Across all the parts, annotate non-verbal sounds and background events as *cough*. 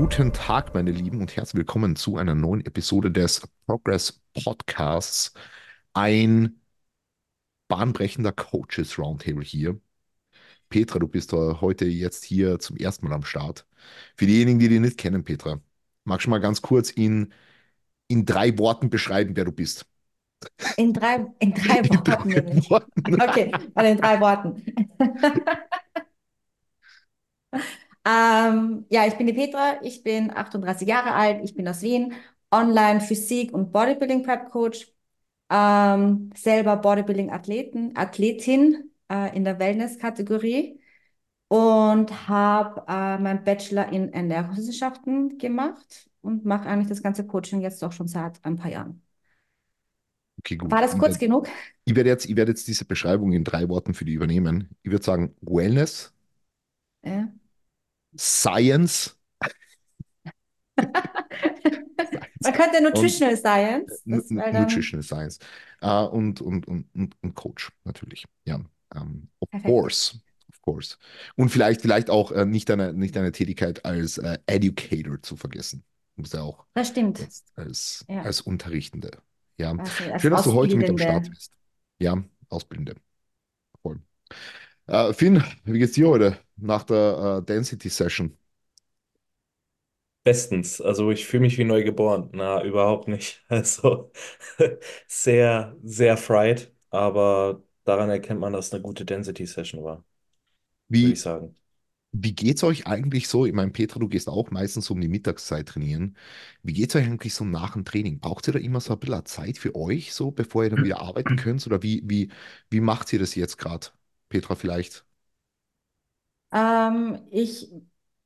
Guten Tag, meine Lieben, und herzlich willkommen zu einer neuen Episode des Progress Podcasts. Ein bahnbrechender Coaches Roundtable hier. Petra, du bist heute jetzt hier zum ersten Mal am Start. Für diejenigen, die dich nicht kennen, Petra, magst du mal ganz kurz in, in drei Worten beschreiben, wer du bist? In drei, in drei In Worten. drei. Worten. Okay, in drei Worten. *laughs* Ähm, ja, ich bin die Petra, ich bin 38 Jahre alt, ich bin aus Wien, Online Physik- und Bodybuilding Prep Coach, ähm, selber Bodybuilding-Athleten, Athletin äh, in der Wellness-Kategorie und habe äh, meinen Bachelor in Ernährungswissenschaften gemacht und mache eigentlich das ganze Coaching jetzt auch schon seit ein paar Jahren. Okay, gut. War das Ich kurz werde, genug? ich werde jetzt, ich werde jetzt diese Beschreibung in drei Worten für dich übernehmen. Ich würde sagen Wellness, Ja. Science, *laughs* Man könnte und Nutritional Science, das Nu- wäre dann Nutritional Science äh, und, und, und, und, und Coach natürlich. Ja, ähm, of perfekt. course, of course. Und vielleicht, vielleicht auch äh, nicht deine, nicht Tätigkeit als äh, Educator zu vergessen. Du bist ja auch Das stimmt. jetzt als, Ja, als Unterrichtende. Ja, also als schön, dass du heute mit am Start bist. Ja, Ausbildende. Voll. Äh, Finn, wie geht's dir heute nach der äh, Density Session? Bestens. Also ich fühle mich wie neu geboren. Na, überhaupt nicht. *laughs* Also sehr, sehr fried, aber daran erkennt man, dass es eine gute Density Session war, würde ich Wie, sagen. Wie geht's euch eigentlich so? Ich meine, Petra, du gehst auch meistens um die Mittagszeit trainieren. Wie geht's euch eigentlich so nach dem Training? Braucht ihr da immer so ein bisschen Zeit für euch, so bevor ihr dann *clears throat* wieder arbeiten könnt? Oder wie, wie, wie macht ihr das jetzt gerade? Petra, vielleicht? Ähm, ich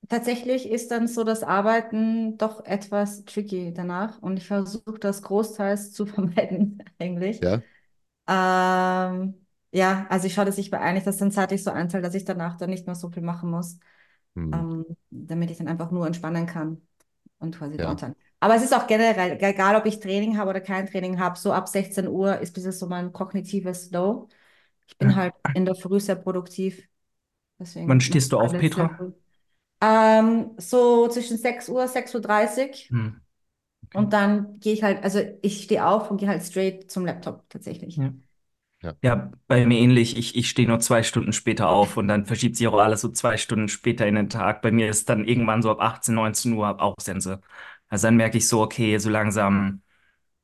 tatsächlich ist dann so das Arbeiten doch etwas tricky danach und ich versuche das großteils zu *laughs* vermeiden eigentlich. Ja? Ähm, ja, also ich schaue, dass ich mir eigentlich das dann zeitlich so einteile, dass ich danach dann nicht mehr so viel machen muss, Hm, ähm, damit ich dann einfach nur entspannen kann und quasi ja. downtime. Aber es ist auch generell, egal ob ich Training habe oder kein Training habe, so ab 16 Uhr ist bis so mein kognitives Low. Ich bin halt in der Früh sehr produktiv, Wann deswegen mache stehst du auf, Petra? Ähm, so zwischen 6 Uhr, 6.30 Uhr dreißig Hm, okay. und dann gehe ich halt, also ich stehe auf und gehe halt straight zum Laptop tatsächlich. Ja. Ja. Ja, bei mir ähnlich. Ich, ich stehe nur zwei Stunden später auf und dann verschiebt sich auch alles so zwei Stunden später in den Tag. Bei mir ist dann irgendwann so ab 18, 19 Uhr auch Sense. Also dann merke ich so, okay, so langsam,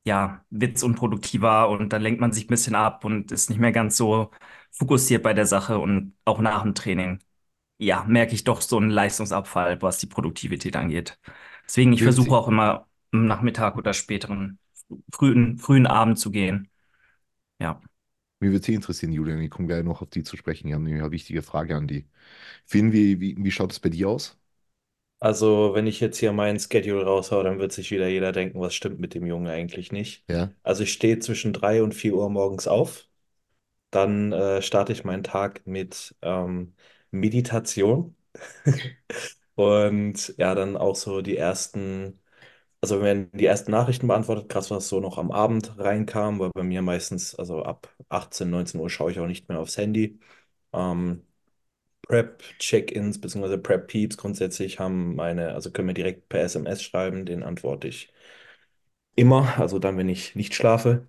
ja, wird's unproduktiver und dann lenkt man sich ein bisschen ab und ist nicht mehr ganz so fokussiert bei der Sache und auch nach dem Training, ja, merke ich doch so einen Leistungsabfall, was die Produktivität angeht. Deswegen, ich versuche auch immer am Nachmittag oder späteren, frühen, frühen Abend zu gehen. Ja. mich würde sie interessieren, Julian. Ich komme gleich noch auf die zu sprechen. Ich habe nämlich eine wichtige Frage an die. Finn, wie, wie, wie schaut es bei dir aus? Also wenn ich jetzt hier mein Schedule raushau, dann wird sich wieder jeder denken, was stimmt mit dem Jungen eigentlich nicht. Ja? Also ich stehe zwischen 3 und 4 Uhr morgens auf. Dann äh, starte ich meinen Tag mit ähm, Meditation. *laughs* Und ja, dann auch so die ersten, also wenn die ersten Nachrichten beantwortet, krass, was so noch am Abend reinkam, weil bei mir meistens, also ab 18, 19 Uhr schaue ich auch nicht mehr aufs Handy. Ähm, Prep-Check-ins bzw. Prep-Peeps grundsätzlich haben meine, also können mir direkt per SMS schreiben, den antworte ich immer, also dann, wenn ich nicht schlafe.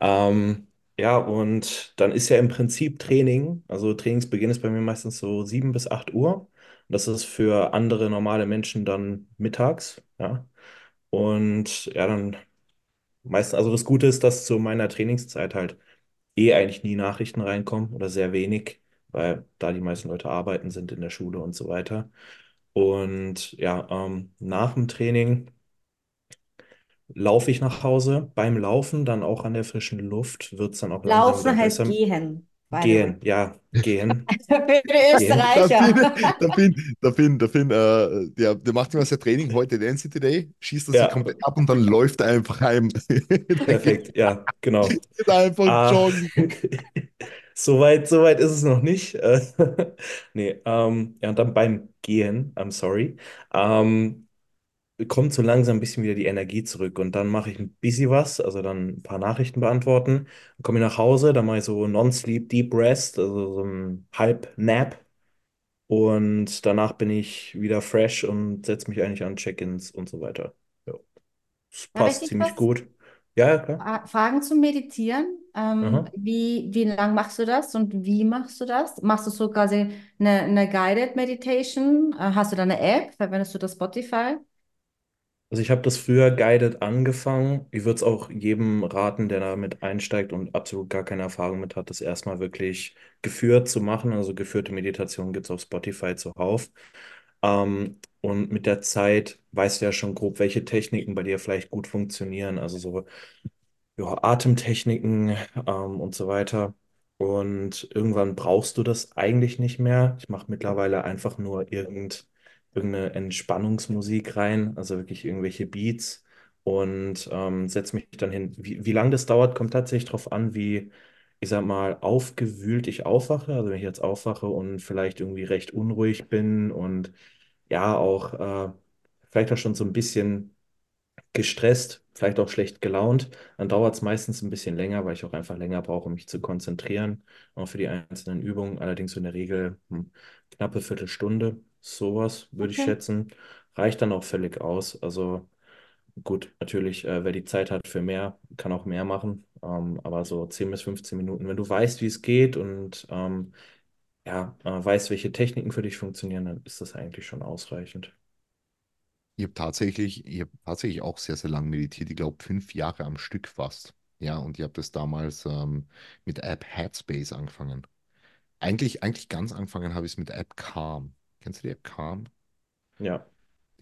Ähm, ja, und dann ist ja im Prinzip Training, also Trainingsbeginn ist bei mir meistens so 7 bis 8 Uhr. Das ist für andere normale Menschen dann mittags, ja. Und ja, dann meistens, also das Gute ist, dass zu meiner Trainingszeit halt eh eigentlich nie Nachrichten reinkommen oder sehr wenig, weil da die meisten Leute arbeiten sind in der Schule und so weiter. Und ja, ähm, nach dem Training laufe ich nach Hause. Beim Laufen, dann auch an der frischen Luft, wird es dann auch langsam Laufen heißt besser. gehen. Gehen, ja, gehen, *laughs* Für die Österreicher. der Finn, der Finn, der Finn, äh, der, der macht immer sein Training heute Density Day, schießt er sich Ja, komplett ab und dann läuft er einfach heim. *laughs* Perfekt, ja, genau. *laughs* geht einfach Ah, joggen. Soweit, soweit ist es noch nicht. *laughs* Äh, nee, ähm, ja, und dann beim Gehen, I'm sorry, ähm, kommt so langsam ein bisschen wieder die Energie zurück und dann mache ich ein bisschen was, also dann ein paar Nachrichten beantworten. Dann komme ich nach Hause, dann mache ich so Non-Sleep Deep Rest, also so ein Halb-Nap Und danach bin ich wieder fresh und setze mich eigentlich an Check-ins und so weiter. Ja, Darf ich passt dich ziemlich was gut. Ja, ja, klar. fra- fragen zum Meditieren? Ähm, wie, wie lang machst du das und wie machst du das? Machst du so quasi eine, eine Guided Meditation? Äh, hast du da eine App? Verwendest du das Spotify? Also ich habe das früher guided angefangen. Ich würde es auch jedem raten, der damit einsteigt und absolut gar keine Erfahrung mit hat, das erstmal wirklich geführt zu machen. Also geführte Meditation gibt es auf Spotify zuhauf. Ähm, und mit der Zeit weißt du ja schon grob, welche Techniken bei dir vielleicht gut funktionieren. Also so ja, Atemtechniken ähm, und so weiter. Und irgendwann brauchst du das eigentlich nicht mehr. Ich mache mittlerweile einfach nur irgend, irgendeine Entspannungsmusik rein, also wirklich irgendwelche Beats und ähm, setze mich dann hin. Wie, wie lange das dauert, kommt tatsächlich darauf an, wie, ich sag mal, aufgewühlt ich aufwache. Also wenn ich jetzt aufwache und vielleicht irgendwie recht unruhig bin und ja, auch äh, vielleicht auch schon so ein bisschen gestresst, vielleicht auch schlecht gelaunt, dann dauert es meistens ein bisschen länger, weil ich auch einfach länger brauche, um mich zu konzentrieren, auch für die einzelnen Übungen. Allerdings so in der Regel hm, knappe Viertelstunde, sowas würde ich Okay. schätzen, reicht dann auch völlig aus. Also gut, natürlich, äh, wer die Zeit hat für mehr, kann auch mehr machen, ähm, aber so 10 bis 15 Minuten, wenn du weißt, wie es geht und ähm, ja, äh, weißt, welche Techniken für dich funktionieren, dann ist das eigentlich schon ausreichend. Ich habe tatsächlich, ich hab tatsächlich auch sehr, sehr lang meditiert. Ich glaube, fünf Jahre am Stück fast. Ja, und ich habe das damals ähm, mit App Headspace angefangen. Eigentlich, eigentlich ganz angefangen habe ich es mit App Calm. Kennst du die App Calm? Ja.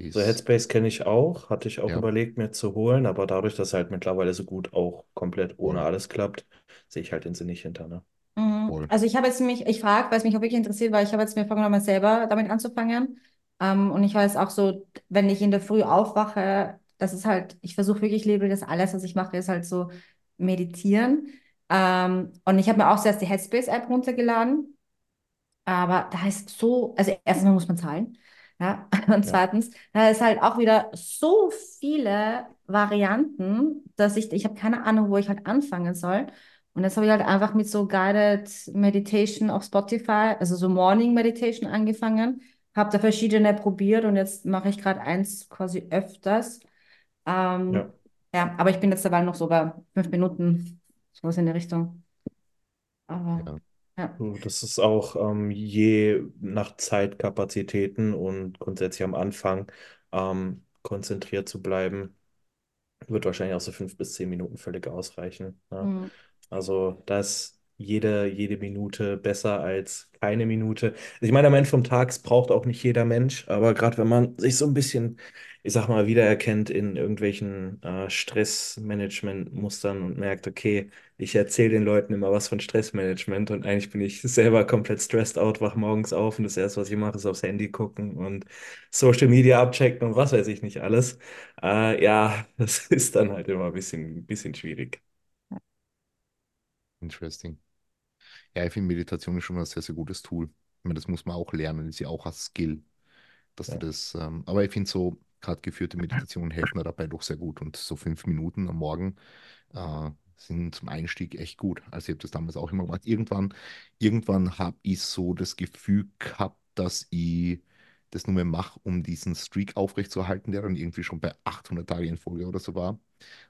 Die So ist, Headspace kenne ich auch, hatte ich auch ja, überlegt, mir zu holen, aber dadurch, dass halt mittlerweile so gut auch komplett ohne alles klappt, sehe ich halt den Sinn nicht hinter, ne? Mhm. Also ich habe jetzt mich, ich frage, weil es mich auch wirklich interessiert, weil ich habe jetzt mir vorgenommen, selber damit anzufangen. Ähm, und ich weiß auch so, wenn ich in der Früh aufwache, das ist halt, ich versuche wirklich, lebe das alles, was ich mache, ist halt so meditieren. Ähm, und ich habe mir auch zuerst die Headspace-App runtergeladen. Aber da ist so, also erstens mal muss man zahlen. Ja, *laughs* und Ja, zweitens, da ist halt auch wieder so viele Varianten, dass ich, ich habe keine Ahnung, wo ich halt anfangen soll. Und jetzt habe ich halt einfach mit so Guided Meditation auf Spotify, also so Morning Meditation angefangen, habe da verschiedene probiert und jetzt mache ich gerade eins quasi öfters. ja. Ähm, ja, aber ich bin jetzt dabei noch so bei fünf Minuten, sowas in die Richtung. Aber Ja. Ja. Das ist auch ähm, je nach Zeitkapazitäten und grundsätzlich am Anfang ähm, konzentriert zu bleiben, wird wahrscheinlich auch so fünf bis zehn Minuten völlig ausreichen. Ne? Mhm. Also da ist jede, jede Minute besser als keine Minute. Ich meine, am Ende vom Tag es braucht auch nicht jeder Mensch, aber gerade wenn man sich so ein bisschen, ich sag mal, wiedererkennt in irgendwelchen äh, Stressmanagement-Mustern und merkt, okay, ich erzähle den Leuten immer was von Stressmanagement und eigentlich bin ich *laughs* selber komplett stressed out, wach morgens auf und das Erste, was ich mache, ist aufs Handy gucken und Social Media abchecken und was weiß ich nicht alles. Äh, ja, *laughs* das ist dann halt immer ein bisschen, bisschen schwierig. Interesting. Ja, ich finde Meditation ist schon ein sehr, sehr gutes Tool. Ich meine, das muss man auch lernen, ist ja auch ein Skill, dass du Ja. das, ähm, aber ich finde so, gerade geführte Meditationen helfen dabei doch sehr gut. Und so fünf Minuten am Morgen äh, sind zum Einstieg echt gut. Also ich habe das damals auch immer gemacht. Irgendwann, irgendwann habe ich so das Gefühl gehabt, dass ich das nur mehr mache, um diesen Streak aufrechtzuerhalten, der dann irgendwie schon bei 800 Tagen in Folge oder so war.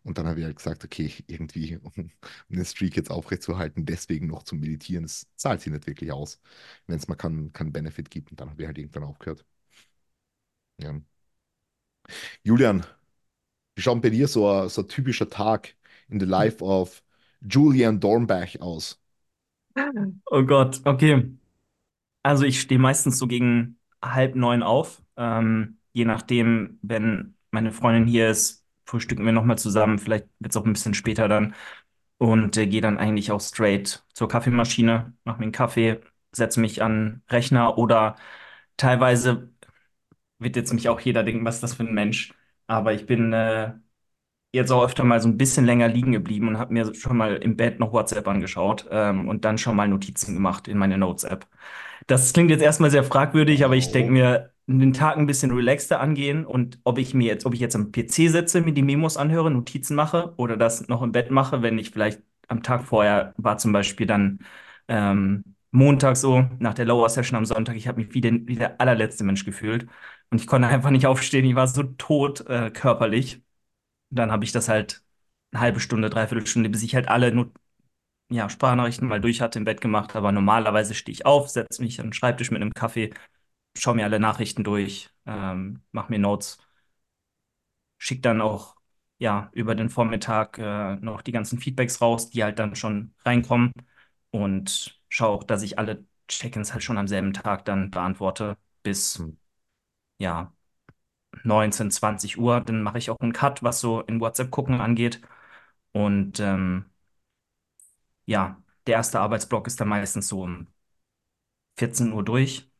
Und dann habe ich halt gesagt, okay, irgendwie, *laughs* um den Streak jetzt aufrechtzuerhalten, deswegen noch zu meditieren, das zahlt sich nicht wirklich aus, wenn es mal keinen keinen Benefit gibt. Und dann habe ich halt irgendwann aufgehört. Ja. Julian, wie schaut bei dir so ein, so ein typischer Tag in the life of Julian Dornbach aus? Oh Gott, okay. Also ich stehe meistens so gegen halb neun auf. Ähm, je nachdem, wenn meine Freundin hier ist, frühstücken wir nochmal zusammen. Vielleicht wird es auch ein bisschen später dann. Und äh, gehe dann eigentlich auch straight zur Kaffeemaschine, mache mir einen Kaffee, setze mich an Rechner oder teilweise wird jetzt mich auch jeder denken, was ist das für ein Mensch? Aber ich bin äh, jetzt auch öfter mal so ein bisschen länger liegen geblieben und habe mir schon mal im Bett noch WhatsApp angeschaut ähm, und dann schon mal Notizen gemacht in meine Notes-App. Das klingt jetzt erstmal sehr fragwürdig, aber ich denke Oh, mir, den Tag ein bisschen relaxter angehen und ob ich mir jetzt, ob ich jetzt am PC sitze, mir die Memos anhöre, Notizen mache oder das noch im Bett mache, wenn ich vielleicht am Tag vorher war zum Beispiel dann ähm, Montag so, nach der Lower Session am Sonntag, ich habe mich wie, den, wie der allerletzte Mensch gefühlt. Und ich konnte einfach nicht aufstehen, ich war so tot äh, körperlich. Dann habe ich das halt eine halbe Stunde, dreiviertel Stunde, bis ich halt alle Not ja, Sprachnachrichten mal durch hatte im Bett gemacht. Aber normalerweise stehe ich auf, setze mich an den Schreibtisch mit einem Kaffee, schaue mir alle Nachrichten durch, ähm, mache mir Notes, schicke dann auch ja, über den Vormittag äh, noch die ganzen Feedbacks raus, die halt dann schon reinkommen und schaue auch, dass ich alle Check-ins halt schon am selben Tag dann beantworte bis Hm. Ja 19, 20 Uhr. Dann mache ich auch einen Cut, was so in WhatsApp gucken angeht. Und ähm, ja, der erste Arbeitsblock ist dann meistens so um 14 Uhr durch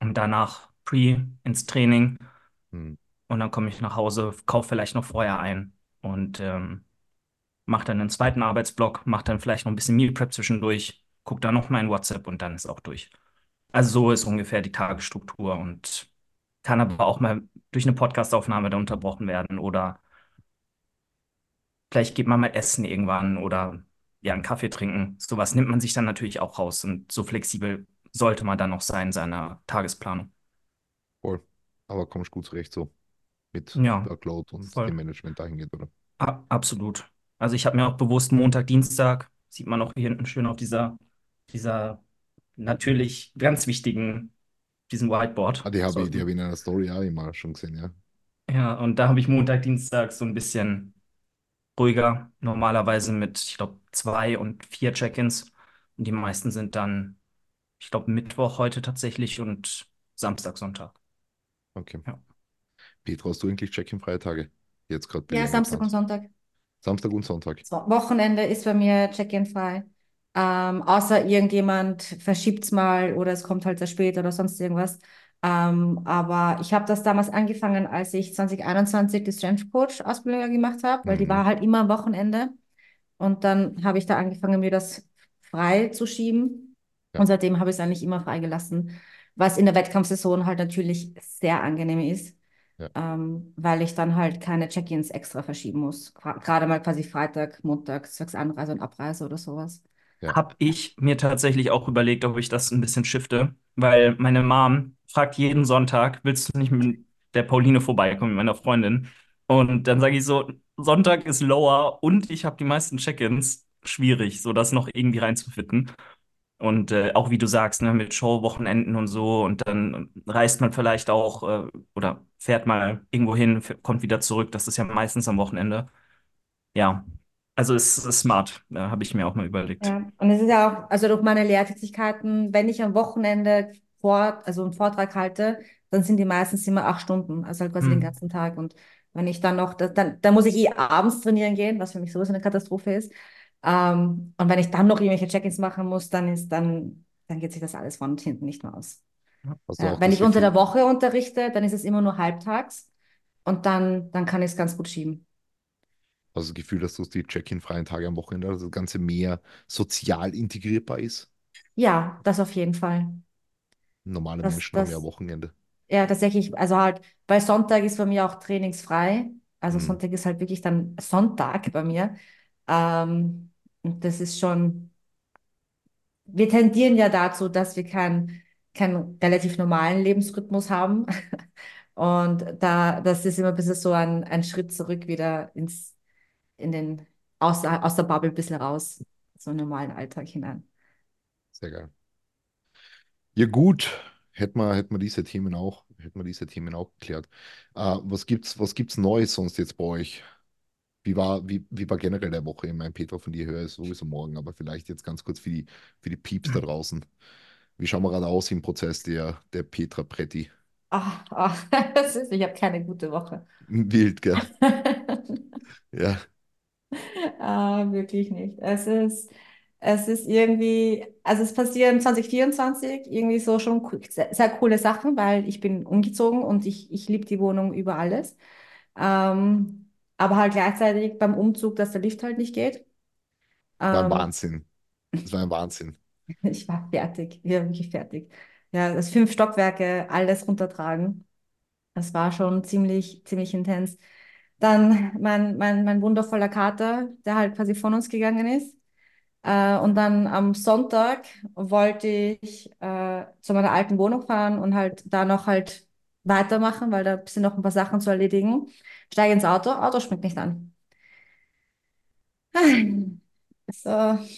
und danach Pre ins Training Hm. und dann komme ich nach Hause, kaufe vielleicht noch vorher ein und ähm, mache dann einen zweiten Arbeitsblock, mache dann vielleicht noch ein bisschen Meal Prep zwischendurch, gucke dann noch mal in WhatsApp und dann ist auch durch. Also so ist ungefähr die Tagesstruktur und kann aber auch mal durch eine Podcastaufnahme da unterbrochen werden oder vielleicht geht man mal essen irgendwann oder ja, einen Kaffee trinken. Sowas nimmt man sich dann natürlich auch raus und so flexibel sollte man dann auch sein in seiner Tagesplanung. Voll. Aber kommst gut zurecht so mit Ja, Workload und voll. dem Management dahingehend, oder? A absolut. Also ich habe mir auch bewusst Montag, Dienstag, sieht man auch hier hinten schön auf dieser, dieser natürlich ganz wichtigen, diesem Whiteboard. Ah, die habe So, ich, die habe ich in einer Story auch immer schon gesehen, ja. ja, und da habe ich Montag, Dienstag so ein bisschen ruhiger, normalerweise mit, ich glaube, zwei und vier Check-ins. Und die meisten sind dann, ich glaube, Mittwoch heute tatsächlich und Samstag, Sonntag. Okay. Ja. Petra, hast du eigentlich Check-in-freie Tage? Jetzt gerade Ja, Samstag und? Sonntag. Samstag und Sonntag. So, Wochenende ist bei mir Check-in frei. Ähm, außer irgendjemand verschiebt es mal oder es kommt halt sehr spät oder sonst irgendwas. Ähm, aber ich habe das damals angefangen, als ich 2021 die Strength Coach Ausbildung gemacht habe, weil die war Mhm. halt immer am Wochenende. Und dann habe ich da angefangen, mir das frei zu schieben. Ja. Und seitdem habe ich es eigentlich immer freigelassen, was in der Wettkampfsaison halt natürlich sehr angenehm ist, Ja. ähm, weil ich dann halt keine Check-ins extra verschieben muss. Gerade mal quasi Freitag, Montag, zwecks Anreise und Abreise oder sowas. Ja. Habe ich mir tatsächlich auch überlegt, ob ich das ein bisschen shifte, weil meine Mom fragt jeden Sonntag, willst du nicht mit der Pauline vorbeikommen, mit meiner Freundin? Und dann sage ich so, Sonntag ist lower und ich habe die meisten Check-ins. Schwierig, so das noch irgendwie reinzufitten. Und äh, auch wie du sagst, ne, mit Showwochenenden und so, und dann reist man vielleicht auch äh, oder fährt mal irgendwo hin, kommt wieder zurück. Das ist ja meistens am Wochenende. Ja, also es ist smart, äh, habe ich mir auch mal überlegt. Ja, und es ist ja auch, also durch meine Lehrtätigkeiten, wenn ich am Wochenende vor, also einen Vortrag halte, dann sind die meistens immer acht Stunden, also halt quasi den Hm. ganzen Tag. Und wenn ich dann noch, dann, dann muss ich eh abends trainieren gehen, was für mich sowieso eine Katastrophe ist. Ähm, und wenn ich dann noch irgendwelche Check-ins machen muss, dann ist dann, dann geht sich das alles vorne und hinten nicht mehr aus. Du Ja, wenn ich unter der Woche unterrichte, dann ist es immer nur halbtags und dann, dann kann ich es ganz gut schieben. Du das Gefühl, dass du die Check-in-freien Tage am Wochenende, dass das Ganze mehr sozial integrierbar ist? Ja, das auf jeden Fall. Normale Das, Menschen haben ja das, Wochenende. Ja, tatsächlich, also halt, bei Sonntag ist bei mir auch trainingsfrei. Also Mhm. Sonntag ist halt wirklich dann Sonntag bei mir. Ähm, und das ist schon, wir tendieren ja dazu, dass wir keinen keinen relativ normalen Lebensrhythmus haben. *laughs* Und da, das ist immer ein bisschen so ein, ein Schritt zurück wieder ins, in den, aus, der- aus der Bubble ein bisschen raus, so einen normalen Alltag hinein. Sehr geil. Ja gut, hätten wir, hätten wir diese Themen auch, hätten wir diese Themen auch geklärt. Äh, was gibt's, was gibt's Neues sonst jetzt bei euch? Wie war, wie, wie war generell der Woche? Ich meine, Petra, von dir höre ich sowieso morgen, aber vielleicht jetzt ganz kurz für die, für die Pieps da draußen. Wie schauen wir gerade aus im Prozess der, der Petra Pretti? Ach, ach, *laughs* das ist, ich habe keine gute Woche. Wild, gell? *laughs* Ja, Ah, wirklich nicht. Es ist, es ist irgendwie, also es passieren 2024 irgendwie so schon sehr, sehr coole Sachen, weil ich bin umgezogen und ich, ich liebe die Wohnung über alles. Ähm, aber halt gleichzeitig beim Umzug, dass der Lift halt nicht geht. war ein Ähm, Wahnsinn. Das war ein Wahnsinn. *laughs* ich war fertig, war wirklich fertig. Ja, das fünf Stockwerke, alles runtertragen. Das war schon ziemlich, ziemlich intens. Dann mein, mein, mein wundervoller Kater, der halt quasi von uns gegangen ist. Äh, und dann am Sonntag wollte ich äh, zu meiner alten Wohnung fahren und halt da noch halt weitermachen, weil da sind noch ein paar Sachen zu erledigen. Steige ins Auto, Auto springt nicht an. *sighs* So,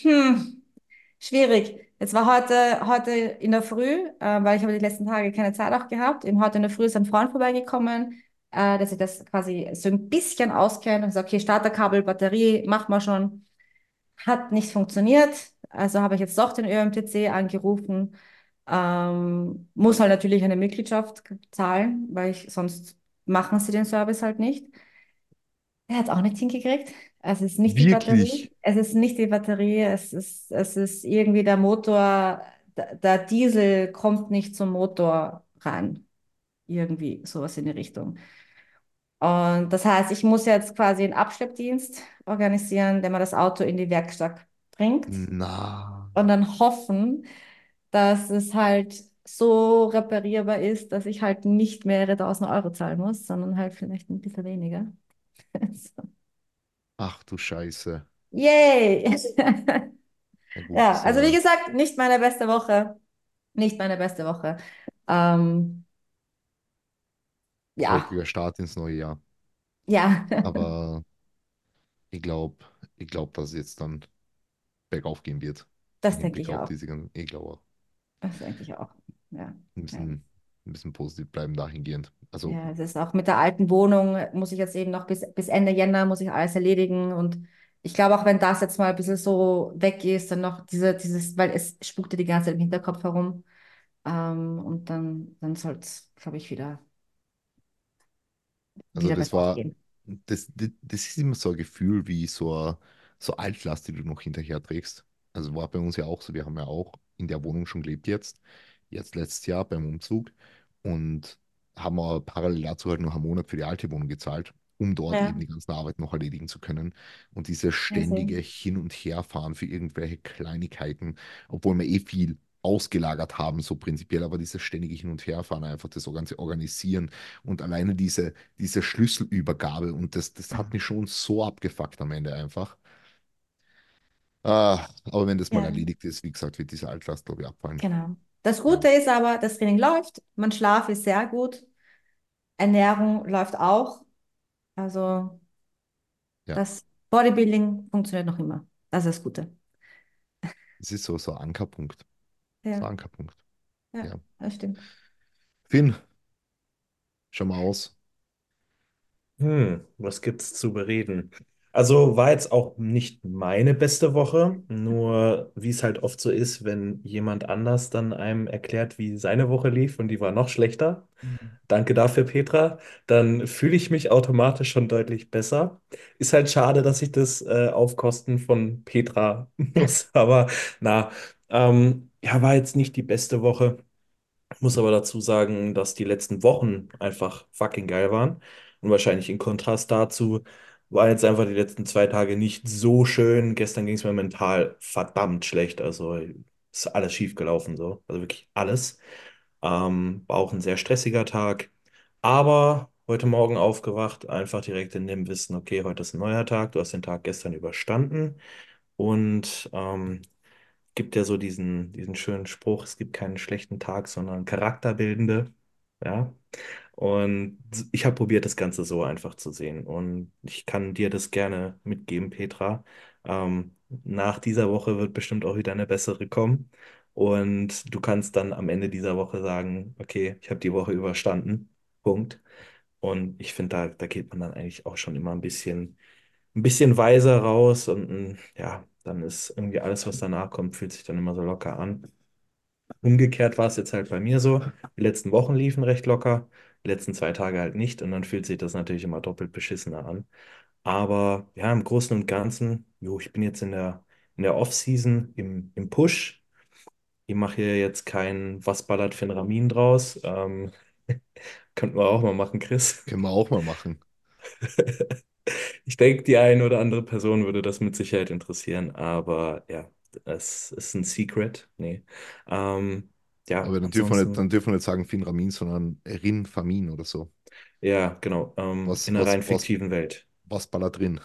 hm, schwierig. Jetzt war heute, heute in der Früh, äh, weil ich habe die letzten Tage keine Zeit auch gehabt, eben heute in der Früh ist ein Freund vorbeigekommen, äh, dass ich das quasi so ein bisschen auskennt und sagt, okay, Starterkabel, Batterie, macht man schon. Hat nicht funktioniert. Also habe ich jetzt doch den ÖMTC angerufen. Ähm, muss halt natürlich eine Mitgliedschaft zahlen, weil ich sonst machen sie den Service halt nicht. Er hat auch nicht hingekriegt. Es ist nicht die Wirklich? Batterie. Es ist nicht die Batterie. Es ist, es ist irgendwie der Motor. Der, der Diesel kommt nicht zum Motor rein. Irgendwie sowas in die Richtung. Und das heißt, ich muss jetzt quasi einen Abschleppdienst organisieren, der mir das Auto in die Werkstatt bringt Na, und dann hoffen, dass es halt so reparierbar ist, dass ich halt nicht mehrere tausend Euro zahlen muss, sondern halt vielleicht ein bisschen weniger. *laughs* So. ach du Scheiße. Yay! Ja also wie gesagt, nicht meine beste Woche. Nicht meine beste Woche. Ähm, ja, holpriger Start ins neue Jahr. ja, Aber *laughs* ich glaube, ich glaube, dass es jetzt dann bergauf gehen wird. Das denke ich auch. diese ganzen, ich glaube auch, Das denke ich auch. Ja. ein Ja. bisschen, ein bisschen positiv bleiben dahingehend. Also, Ja, es ist auch mit der alten Wohnung, muss ich jetzt eben noch bis, bis Ende Jänner muss ich alles erledigen. Und ich glaube, auch wenn das jetzt mal ein bisschen so weg ist, dann noch diese, dieses, weil es spukte die ganze Zeit im Hinterkopf herum. Ähm, und dann, dann soll es, glaube ich, wieder, also wieder das war, gehen. das, das, das ist immer so ein Gefühl wie so, ein- so Altlast, die du noch hinterher trägst. Also war bei uns ja auch so, wir haben ja auch in der Wohnung schon gelebt jetzt, jetzt letztes Jahr beim Umzug und haben aber parallel dazu halt noch einen Monat für die alte Wohnung gezahlt, um dort Ja, eben die ganzen Arbeit noch erledigen zu können. Und dieses also, ständige Hin- und Herfahren für irgendwelche Kleinigkeiten, obwohl wir eh viel ausgelagert haben, so prinzipiell, aber dieses ständige Hin- und Herfahren, einfach das ganze Organisieren und alleine diese, diese Schlüsselübergabe und das, das hat mich schon so abgefuckt am Ende einfach. Ah, aber wenn das mal ja, erledigt ist, wie gesagt, wird diese Altlast, glaube ich, abfallen. genau. Das Ja, Gute ist aber, das Training läuft, mein Schlaf ist sehr gut, Ernährung läuft auch. Also ja. das Bodybuilding funktioniert noch immer. Das ist das Gute. Es ist so, so ein Ankerpunkt. Ja, ein Ankerpunkt. ja, Ja. das stimmt. Finn, schau mal aus. Hm, was gibt's zu bereden? Also war jetzt auch nicht meine beste Woche, nur wie es halt oft so ist, wenn jemand anders dann einem erklärt, wie seine Woche lief und die war noch schlechter. Danke dafür, Petra. Dann fühle ich mich automatisch schon deutlich besser. Ist halt schade, dass ich das äh, auf Kosten von Petra *laughs* muss, aber na, ähm, ja, war jetzt nicht die beste Woche. Muss aber dazu sagen, dass die letzten Wochen einfach fucking geil waren. Und wahrscheinlich in Kontrast dazu waren jetzt einfach die letzten zwei Tage nicht so schön. Gestern ging es mir mental verdammt schlecht. Also ist alles schief gelaufen so. Also wirklich alles. Ähm, war auch ein sehr stressiger Tag. Aber heute Morgen aufgewacht, einfach direkt in dem Wissen, okay, heute ist ein neuer Tag. Du hast den Tag gestern überstanden. Und ähm, gibt ja so diesen, diesen schönen Spruch, es gibt keinen schlechten Tag, sondern charakterbildende. Ja. Und ich habe probiert, das Ganze so einfach zu sehen. Und ich kann dir das gerne mitgeben, Petra. Ähm, nach dieser Woche wird bestimmt auch wieder eine bessere kommen. Und du kannst dann am Ende dieser Woche sagen, okay, ich habe die Woche überstanden. Punkt. Und ich finde, da, da geht man dann eigentlich auch schon immer ein bisschen ein bisschen weiser raus und ja, dann ist irgendwie alles, was danach kommt, fühlt sich dann immer so locker an. Umgekehrt war es jetzt halt bei mir so. Die letzten Wochen liefen recht locker, die letzten zwei Tage halt nicht und dann fühlt sich das natürlich immer doppelt beschissener an. Aber ja, im Großen und Ganzen, jo, ich bin jetzt in der, in der Off-Season im, im Push. Ich mache hier jetzt kein Was ballert für ein Ramin draus. Ähm, *laughs* könnten wir auch mal machen, Chris. Können wir auch mal machen. *laughs* Ich denke, die eine oder andere Person würde das mit Sicherheit interessieren, aber ja, es ist ein Secret. Nee. Ähm, ja, Aber dann dürfen wir nicht, dann dürfen wir nicht sagen Finn Ramin, sondern Rin Famin oder so. ja, genau, ähm, Was, in einer was, rein was, fiktiven Welt. was ballert drin?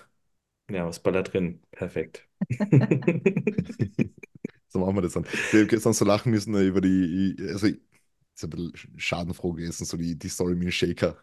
Ja, was da drin? Perfekt. *laughs* So machen wir das dann. Ich habe gestern so lachen müssen über die, also ist ein bisschen schadenfroh gewesen, so die, die Story mit dem Shaker.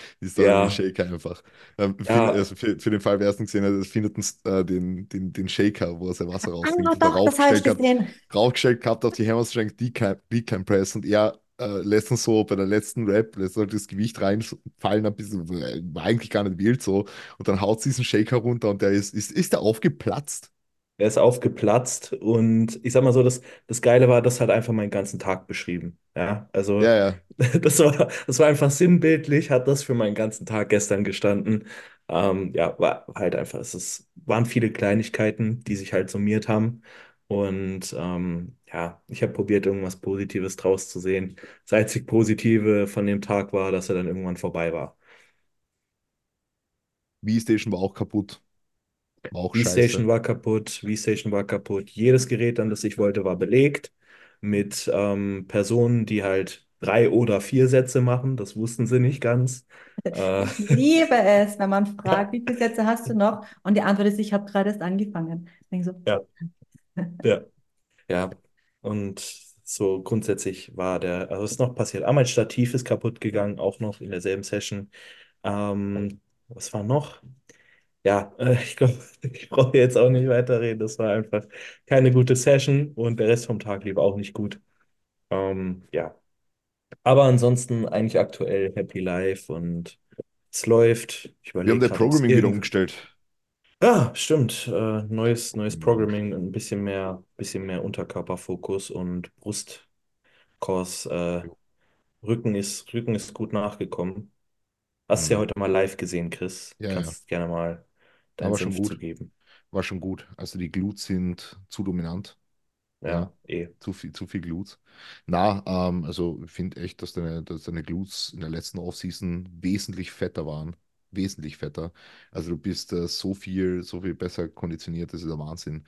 *laughs* Die Story mit dem Ja, Shaker einfach. Ähm, für, ja, also für, für den Fall, wer es nicht gesehen hat, es findet uns, äh, den, den, den Shaker, wo er sein Wasser Ah, raustrinkt und doch, darauf das habe ich gestellt hat, gesehen. raufgestellt gehabt auf die Hammerstrength Decamp, Decamp Press und er äh, lässt uns so bei der letzten Rap, lässt halt das Gewicht reinfallen, ein bisschen, war eigentlich gar nicht wild so und dann haut sie diesen Shaker runter und der ist, ist, ist der aufgeplatzt. Er ist aufgeplatzt und ich sag mal so, das, das Geile war, das hat einfach meinen ganzen Tag beschrieben. Ja, Ja, also ja. *laughs* das war, das war einfach sinnbildlich, hat das für meinen ganzen Tag gestern gestanden. Ähm, ja, war halt einfach, es ist, waren viele Kleinigkeiten, die sich halt summiert haben. Und ähm, ja, ich habe probiert, irgendwas Positives draus zu sehen. Das einzig Positive von dem Tag war, dass er dann irgendwann vorbei war. V-Station war auch kaputt, auch V-Station scheiße. war kaputt, V-Station war kaputt. Jedes Gerät, an das ich wollte, war belegt mit ähm, Personen, die halt drei oder vier Sätze machen. Das wussten sie nicht ganz. *laughs* Äh, Ich liebe es, wenn man *laughs* fragt, wie viele Sätze hast du noch? Und die Antwort ist, ich habe gerade erst angefangen. So, ja, ja, *laughs* ja. Und so grundsätzlich war der, also was ist noch passiert? Ah, mein Stativ ist kaputt gegangen, auch noch in derselben Session. Ähm, was war noch? Ja, äh, ich glaube, *laughs* ich brauche jetzt auch nicht weiterreden. Das war einfach keine gute Session und der Rest vom Tag lief auch nicht gut. Ähm, ja, aber ansonsten eigentlich aktuell Happy Life und es läuft. Ich Wir haben der Programming wieder umgestellt. Ja, stimmt. Äh, neues, neues Programming, ein bisschen mehr, bisschen mehr Unterkörperfokus und Brustkurs. Äh, Rücken ist, Rücken ist gut nachgekommen. Hast du ja Mhm. heute mal live gesehen, Chris. Ja, ja, Kannst gerne mal da deinen war schon Senf gut. zugeben. War schon gut. Also die Glutes sind zu dominant. Ja, Ja, eh. zu viel, zu viel Glutes. Na, ähm, also ich finde echt, dass deine, dass deine Glutes in der letzten Offseason wesentlich fetter waren. Wesentlich fetter. Also du bist äh, so viel, so viel besser konditioniert, das ist der Wahnsinn.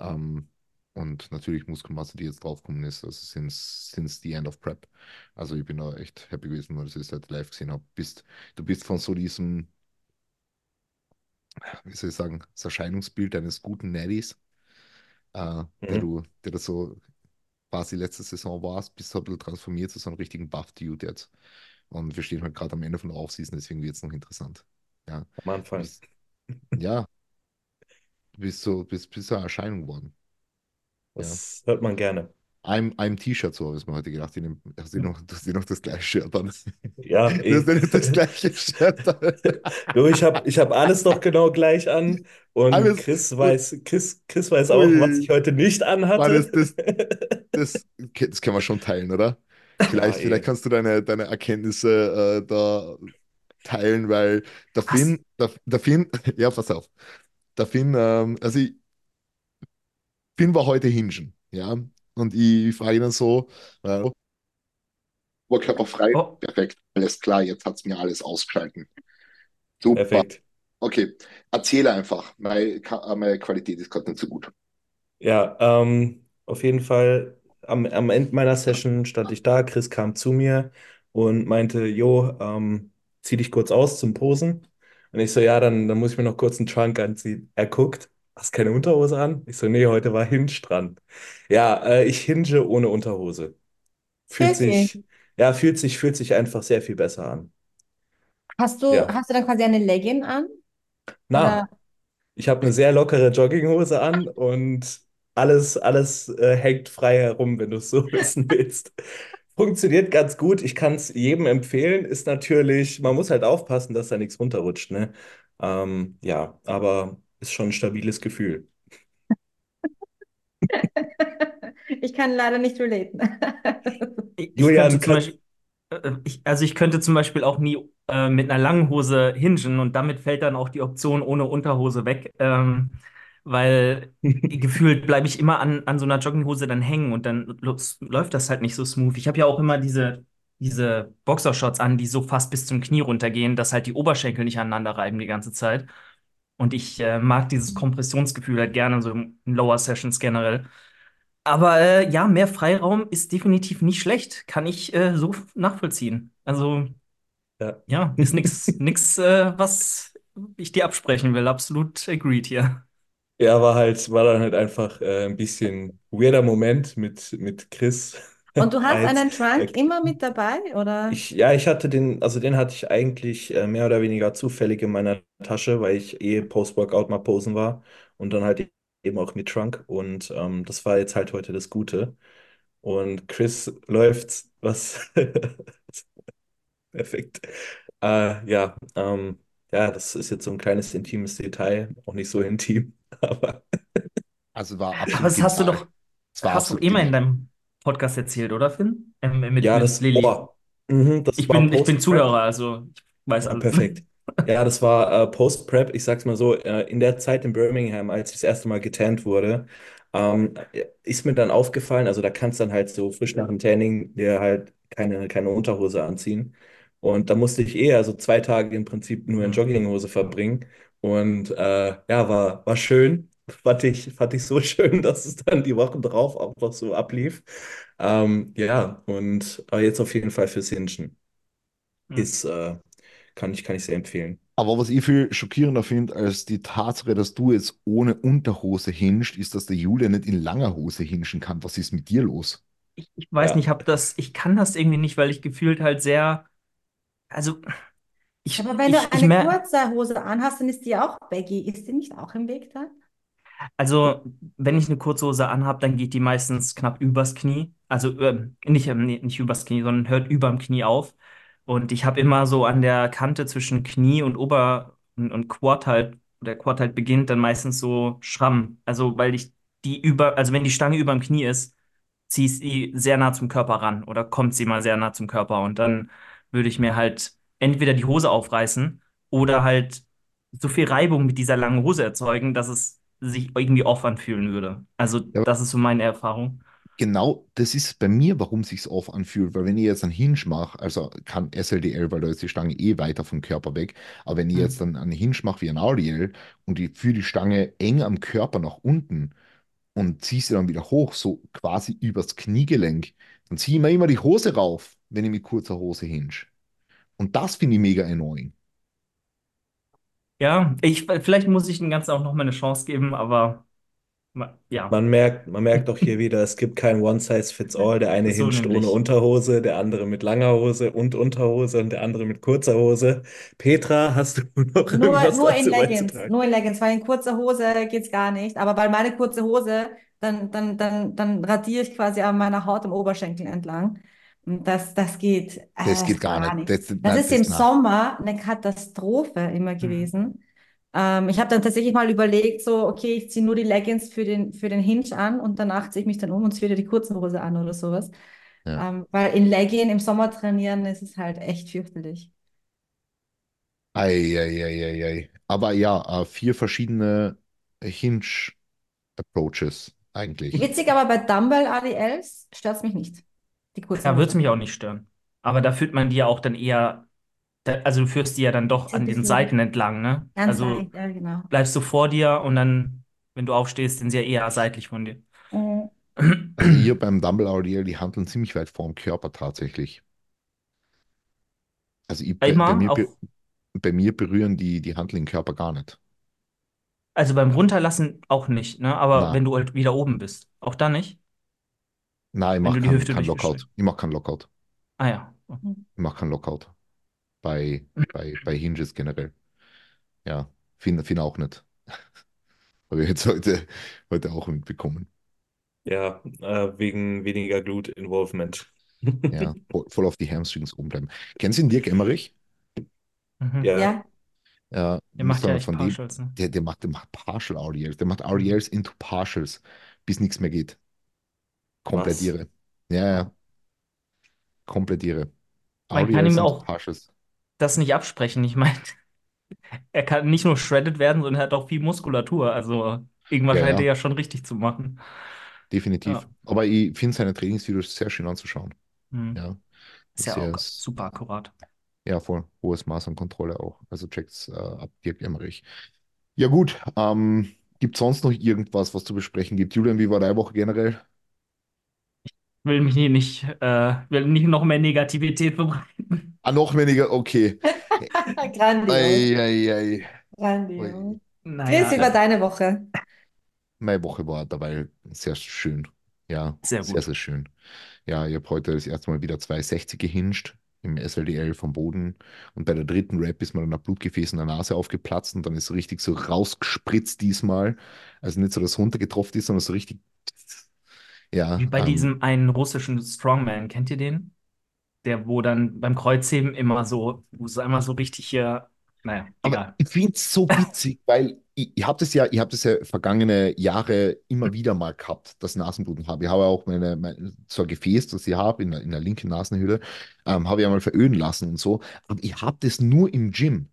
Ähm, und natürlich Muskelmasse, die jetzt draufgekommen ist, also since, since the end of Prep. Also ich bin da echt happy gewesen, weil ich das halt live gesehen habe. Bist, du bist von so diesem, wie soll ich sagen, das Erscheinungsbild eines guten Naddies, äh, der Mhm. du, der das so quasi letzte Saison warst, bist du ein bisschen transformiert zu so einem richtigen Buff-Dude jetzt. Und wir stehen halt gerade am Ende von der Offseason, deswegen wird es noch interessant. Ja, Am du Anfang. bist, ja, du bist so, bist, bist so eine Erscheinung geworden. Ja. Das hört man gerne. Einem, einem T-Shirt, so habe ich mir heute gedacht. Ich nehm, hast du noch, du hast dir noch das gleiche Shirt an. Ja, Du eh. dir nicht das gleiche Shirt an. *laughs* Du, ich habe ich hab alles noch genau gleich an und Alles. Chris weiß, Chris, Chris weiß auch, was ich heute nicht anhatte. das, *laughs* das, das, das können wir schon teilen, oder? Ja, Vielleicht, vielleicht eh. kannst du deine, deine Erkenntnisse äh, da teilen, weil der was? Finn, der, der Finn, *laughs* ja, pass auf, der Finn, ähm, also ich, Finn war heute Hingen, ja, und ich frage ihn dann so, äh, Oberkörperfrei, Oh, perfekt, alles klar, jetzt hat es mir alles ausgeschalten. Super, Perfekt. okay, erzähle einfach, meine, Ka- meine Qualität ist gerade nicht so gut. Ja, ähm, auf jeden Fall am, am Ende meiner Session stand ich da, Chris kam zu mir und meinte, Jo, ähm, zieh dich kurz aus zum Posen. Und ich so, ja, dann, dann muss ich mir noch kurz einen Trunk anziehen. Er guckt, hast keine Unterhose an? Ich so, nee, heute war Hinge dran. Ja, äh, ich hinge ohne Unterhose. Fühlt Wirklich? sich, ja, fühlt sich, fühlt sich einfach sehr viel besser an. Hast du, Ja. hast du dann quasi eine Legging an? Na, Oder? ich habe eine sehr lockere Jogginghose an und alles, alles äh, hängt frei herum, wenn du es so *laughs* wissen willst. Funktioniert ganz gut. Ich kann es jedem empfehlen. Ist natürlich, man muss halt aufpassen, dass da nichts runterrutscht, ne? Ähm, ja, aber ist schon ein stabiles Gefühl. Ich kann leider nicht relaten. ich Julian, könnte zum Beispiel, äh, ich, also ich könnte zum Beispiel auch nie äh, mit einer langen Hose hingen und damit fällt dann auch die Option ohne Unterhose weg, ähm, weil *laughs* gefühlt bleibe ich immer an, an so einer Jogginghose dann hängen und dann läuft das halt nicht so smooth. Ich habe ja auch immer diese, diese Boxershorts an, die so fast bis zum Knie runtergehen, dass halt die Oberschenkel nicht aneinander reiben die ganze Zeit. Und ich äh, mag dieses Kompressionsgefühl halt gerne, so in Lower Sessions generell. Aber äh, ja, mehr Freiraum ist definitiv nicht schlecht. Kann ich äh, so nachvollziehen. Also ja. ja, ist nix, *laughs* nix, äh, was ich dir absprechen will. Absolut agreed hier. Ja, war halt, war dann halt einfach äh, ein bisschen weirder Moment mit, mit Chris Und du *laughs* hast als einen Trunk immer mit dabei, oder? ich, ja, ich hatte den, also den hatte ich eigentlich äh, mehr oder weniger zufällig in meiner Tasche, weil ich eh Post-Workout mal posen war und dann halt eben auch mit Trunk und ähm, das war jetzt halt heute das Gute. Und Chris läuft, was *laughs* perfekt. Äh, ja, ähm, ja, das ist jetzt so ein kleines intimes Detail, auch nicht so *laughs* intim, aber Also war Aber absolut das hast du doch, Es war hast du absolut immer in deinem Podcast erzählt, oder Finn? Ähm, mit, ja, mit das, Lilly. boah, mhm, das Ich war bin, ich bin. Zuhörer, also ich weiß Ja, alles. perfekt. *laughs* Ja, das war äh, Post-Prep. Ich sag's mal so, äh, in der Zeit in Birmingham, als ich das erste Mal getannt wurde, ähm, ist mir dann aufgefallen, also da kannst du dann halt so frisch nach dem Training dir halt keine, keine Unterhose anziehen. Und da musste ich eher so zwei Tage im Prinzip nur in Hm. Jogginghose verbringen. Und äh, ja, war, war schön. Fand ich, fand ich so *laughs* schön, dass es dann die Wochen drauf einfach so ablief. Ähm, ja, und äh, jetzt auf jeden Fall fürs Hingen. Hm. Ist, äh, kann ich, kann ich sehr empfehlen. Aber was ich viel schockierender finde, als die Tatsache, dass du jetzt ohne Unterhose hinschst, ist, dass der Julia nicht in langer Hose hinschen kann. Was ist mit dir los? Ich, ich weiß Ja. nicht, hab das, ich kann das irgendwie nicht, weil ich gefühlt halt sehr, also ich, Aber wenn ich, du ich eine kurze Hose anhast, dann ist die auch baggy. Ist die nicht auch im Weg da? Also, wenn ich eine Kurzhose anhabe, dann geht die meistens knapp übers Knie. Also ähm, nicht, ähm, nee, nicht übers Knie, sondern hört überm Knie auf. Und ich habe immer so an der Kante zwischen Knie und Ober- und, und Quad halt, der Quad halt beginnt, dann meistens so Schramm. Also, weil ich die über, also wenn die Stange überm Knie ist, ziehe ich sie sehr nah zum Körper ran oder kommt sie mal sehr nah zum Körper. Und dann würde ich mir halt entweder die Hose aufreißen oder halt so viel Reibung mit dieser langen Hose erzeugen, dass es sich irgendwie off anfühlen würde. Also, Ja, das ist so meine Erfahrung. genau das ist bei mir, warum sich's off anfühlt, weil wenn ich jetzt einen Hinge mache, also kann SLDL, weil da ist die Stange eh weiter vom Körper weg, aber wenn ich jetzt Hm. dann einen Hinge mache wie ein RDL und ich führe die Stange eng am Körper nach unten und ziehe sie dann wieder hoch, so quasi übers Kniegelenk, dann ziehe ich mir immer die Hose rauf, wenn ich mit kurzer Hose hinge. Und das finde ich mega annoying. Ja, ich, vielleicht muss ich dem Ganzen auch noch mal eine Chance geben, aber ma- ja, Man merkt, man merkt auch hier wieder, es gibt kein One-Size-Fits-All. Der eine so hinscht ohne nämlich. Unterhose, der andere mit langer Hose und Unterhose und der andere mit kurzer Hose. Petra, hast du noch Nur, irgendwas nur in dazu Leggings, beizutragen? nur in Leggings, weil in kurzer Hose geht's gar nicht. Aber bei meine kurze Hose, dann, dann, dann, dann radiere ich quasi an meiner Haut im Oberschenkel entlang. Und das, das geht Das äh, geht gar gar nicht. nicht. Das, Das nein, ist im das, na. Sommer eine Katastrophe immer Hm. gewesen. Ähm, ich habe dann tatsächlich mal überlegt, so, okay, ich ziehe nur die Leggings für den, für den Hinge an und danach ziehe ich mich dann um und ziehe wieder die kurze Hose an oder sowas. Ja. Ähm, weil in Legging im Sommer trainieren, ist es halt echt fürchterlich. Ei, ei, ei, ei, ei. Aber ja, äh, vier verschiedene Hinge-Approaches eigentlich. Witzig, aber bei Dumbbell ADLs stört es mich nicht. Die kurzen Da würde es mich auch nicht stören. Aber da führt man die ja auch dann eher, da, also du führst die ja dann doch an den Seiten entlang, ne? ganz Also leicht, ja, genau. bleibst du vor dir und dann, wenn du aufstehst, sind sie ja eher seitlich von dir. Mhm. Also hier beim Dumble RDL, die handeln ziemlich weit vorm Körper tatsächlich. Also ich, bei, bei, mir, be- bei mir berühren die, die Hanteln den Körper gar nicht. also beim Runterlassen auch nicht, ne? Aber Na, wenn du halt wieder oben bist, auch da nicht, nein, ich mache keinen kein. Lockout. Ich mache keinen Lockout. Ah ja. Ich mache keinen Lockout. Bei, bei, bei Hinges generell. Ja, Finn, Finn auch nicht. *laughs* Habe ich jetzt heute, heute auch mitbekommen. Ja, äh, wegen weniger Glut-Involvement. *laughs* Ja, voll, auf die Hamstrings oben bleiben. Kennst du den Dirk Emmerich? Mhm. Ja, Ja, Ja, Der macht ja von dem, Partials, ne? der, der macht, der macht Partial RDLs. Der macht Mhm. RDLs into Partials, bis nichts mehr geht. Komplett was? irre. Ja, ja, komplett irre. Man kann RDLs ihm auch Partials. das nicht absprechen. Ich meine, *laughs* er kann nicht nur shredded werden, sondern er hat auch viel Muskulatur. Also irgendwas Ja, scheint er ja, schon richtig zu machen. definitiv. Ja. Aber ich finde seine Trainingsvideos sehr schön anzuschauen. Mhm. Ja, Ist ja sehr, auch super akkurat. ja, voll hohes Maß an Kontrolle auch. Also checkt's äh, ab, Dirk Emmerich. Ja, gut. Ähm, gibt sonst noch irgendwas, was zu besprechen gibt? Julian, wie war deine Woche generell? Will mich hier nicht, äh, will nicht noch mehr Negativität verbreiten. Ah, noch weniger, okay. *laughs* grandios. Ei, ei, ei. Grandios. Naja, Chris, über deine Woche. Meine Woche war dabei sehr schön. Ja, sehr sehr, gut. sehr schön. Ja, ich habe heute das erste Mal wieder 260 gehinscht im SLDL vom Boden. Und bei der dritten Rap ist mir dann ein Blutgefäß in der Nase aufgeplatzt und dann ist so richtig so rausgespritzt diesmal. Also nicht so, dass es runtergetroffen ist, sondern so richtig. Ja, Wie bei ähm, diesem einen russischen Strongman, kennt ihr den? Der, wo dann beim Kreuzheben immer so, wo es einmal so richtig hier, naja, Aber egal. ich finde es so witzig, weil ich, ich habe das ja, ich habe das ja vergangene Jahre immer wieder mal gehabt, dass Nasenbluten habe. Ich habe auch meine, mein, so ein Gefäß, das ich habe in der, in der linken Nasenhöhle, ähm, habe ich ja mal veröden lassen und so. Aber ich habe das nur im Gym.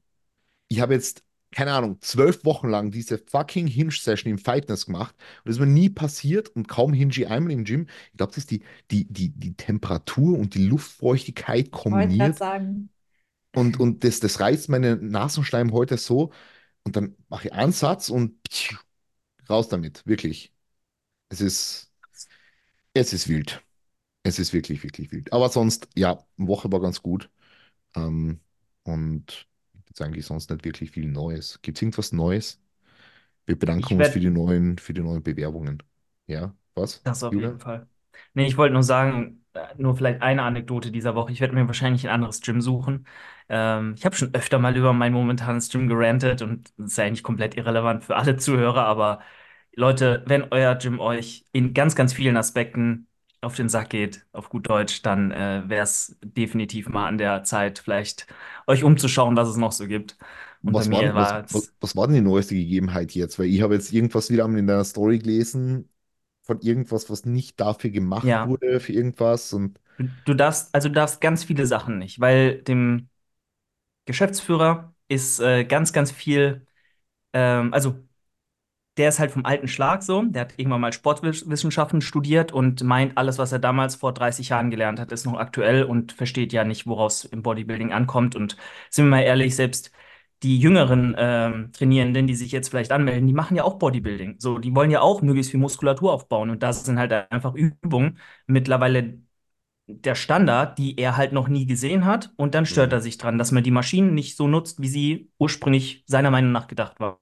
Ich habe jetzt, keine Ahnung, zwölf Wochen lang diese fucking Hinge-Session im Fitness gemacht und das ist mir nie passiert und kaum hinge ich einmal im Gym. Ich glaube, das ist die, die, die, die Temperatur und die Luftfeuchtigkeit kombiniert sagen. und, und das, das reißt meine Nasenschleimhäute so und dann mache ich einen Satz und raus damit, wirklich. Es ist, es ist wild. Es ist wirklich, wirklich wild. Aber sonst, ja, Woche war ganz gut. Ähm, und jetzt eigentlich sonst nicht wirklich viel Neues. Gibt es irgendwas Neues? Wir bedanken uns für die neuen, für die neuen Bewerbungen. Ja, was? Das auf jeden Julian? Fall. Nee, ich wollte nur sagen, äh, nur vielleicht eine Anekdote dieser Woche. Ich werde mir wahrscheinlich ein anderes Gym suchen. Ähm, ich habe schon öfter mal über mein momentanes Gym gerantet und das ist ja eigentlich komplett irrelevant für alle Zuhörer, aber Leute, wenn euer Gym euch in ganz, ganz vielen Aspekten auf den Sack geht, auf gut Deutsch, dann äh, wäre es definitiv mal an der Zeit, vielleicht euch umzuschauen, was es noch so gibt. Und Was war, mir denn- was, was, es, was war denn die neueste Gegebenheit jetzt? Weil ich habe jetzt irgendwas wieder in deiner Story gelesen von irgendwas, was nicht dafür gemacht ja, wurde, für irgendwas. Und du, du darfst, also du darfst ganz viele Sachen nicht, weil dem Geschäftsführer ist äh, ganz, ganz viel, ähm, also der ist halt vom alten Schlag so. Der hat irgendwann mal Sportwissenschaften studiert und meint, alles, was er damals vor 30 Jahren gelernt hat, ist noch aktuell und versteht ja nicht, woraus im Bodybuilding ankommt. Und sind wir mal ehrlich, selbst die jüngeren ähm, Trainierenden, die sich jetzt vielleicht anmelden, die machen ja auch Bodybuilding. So, die wollen ja auch möglichst viel Muskulatur aufbauen. Und das sind halt einfach Übungen mittlerweile der Standard, die er halt noch nie gesehen hat. Und dann stört Mhm. er sich dran, dass man die Maschinen nicht so nutzt, wie sie ursprünglich seiner Meinung nach gedacht war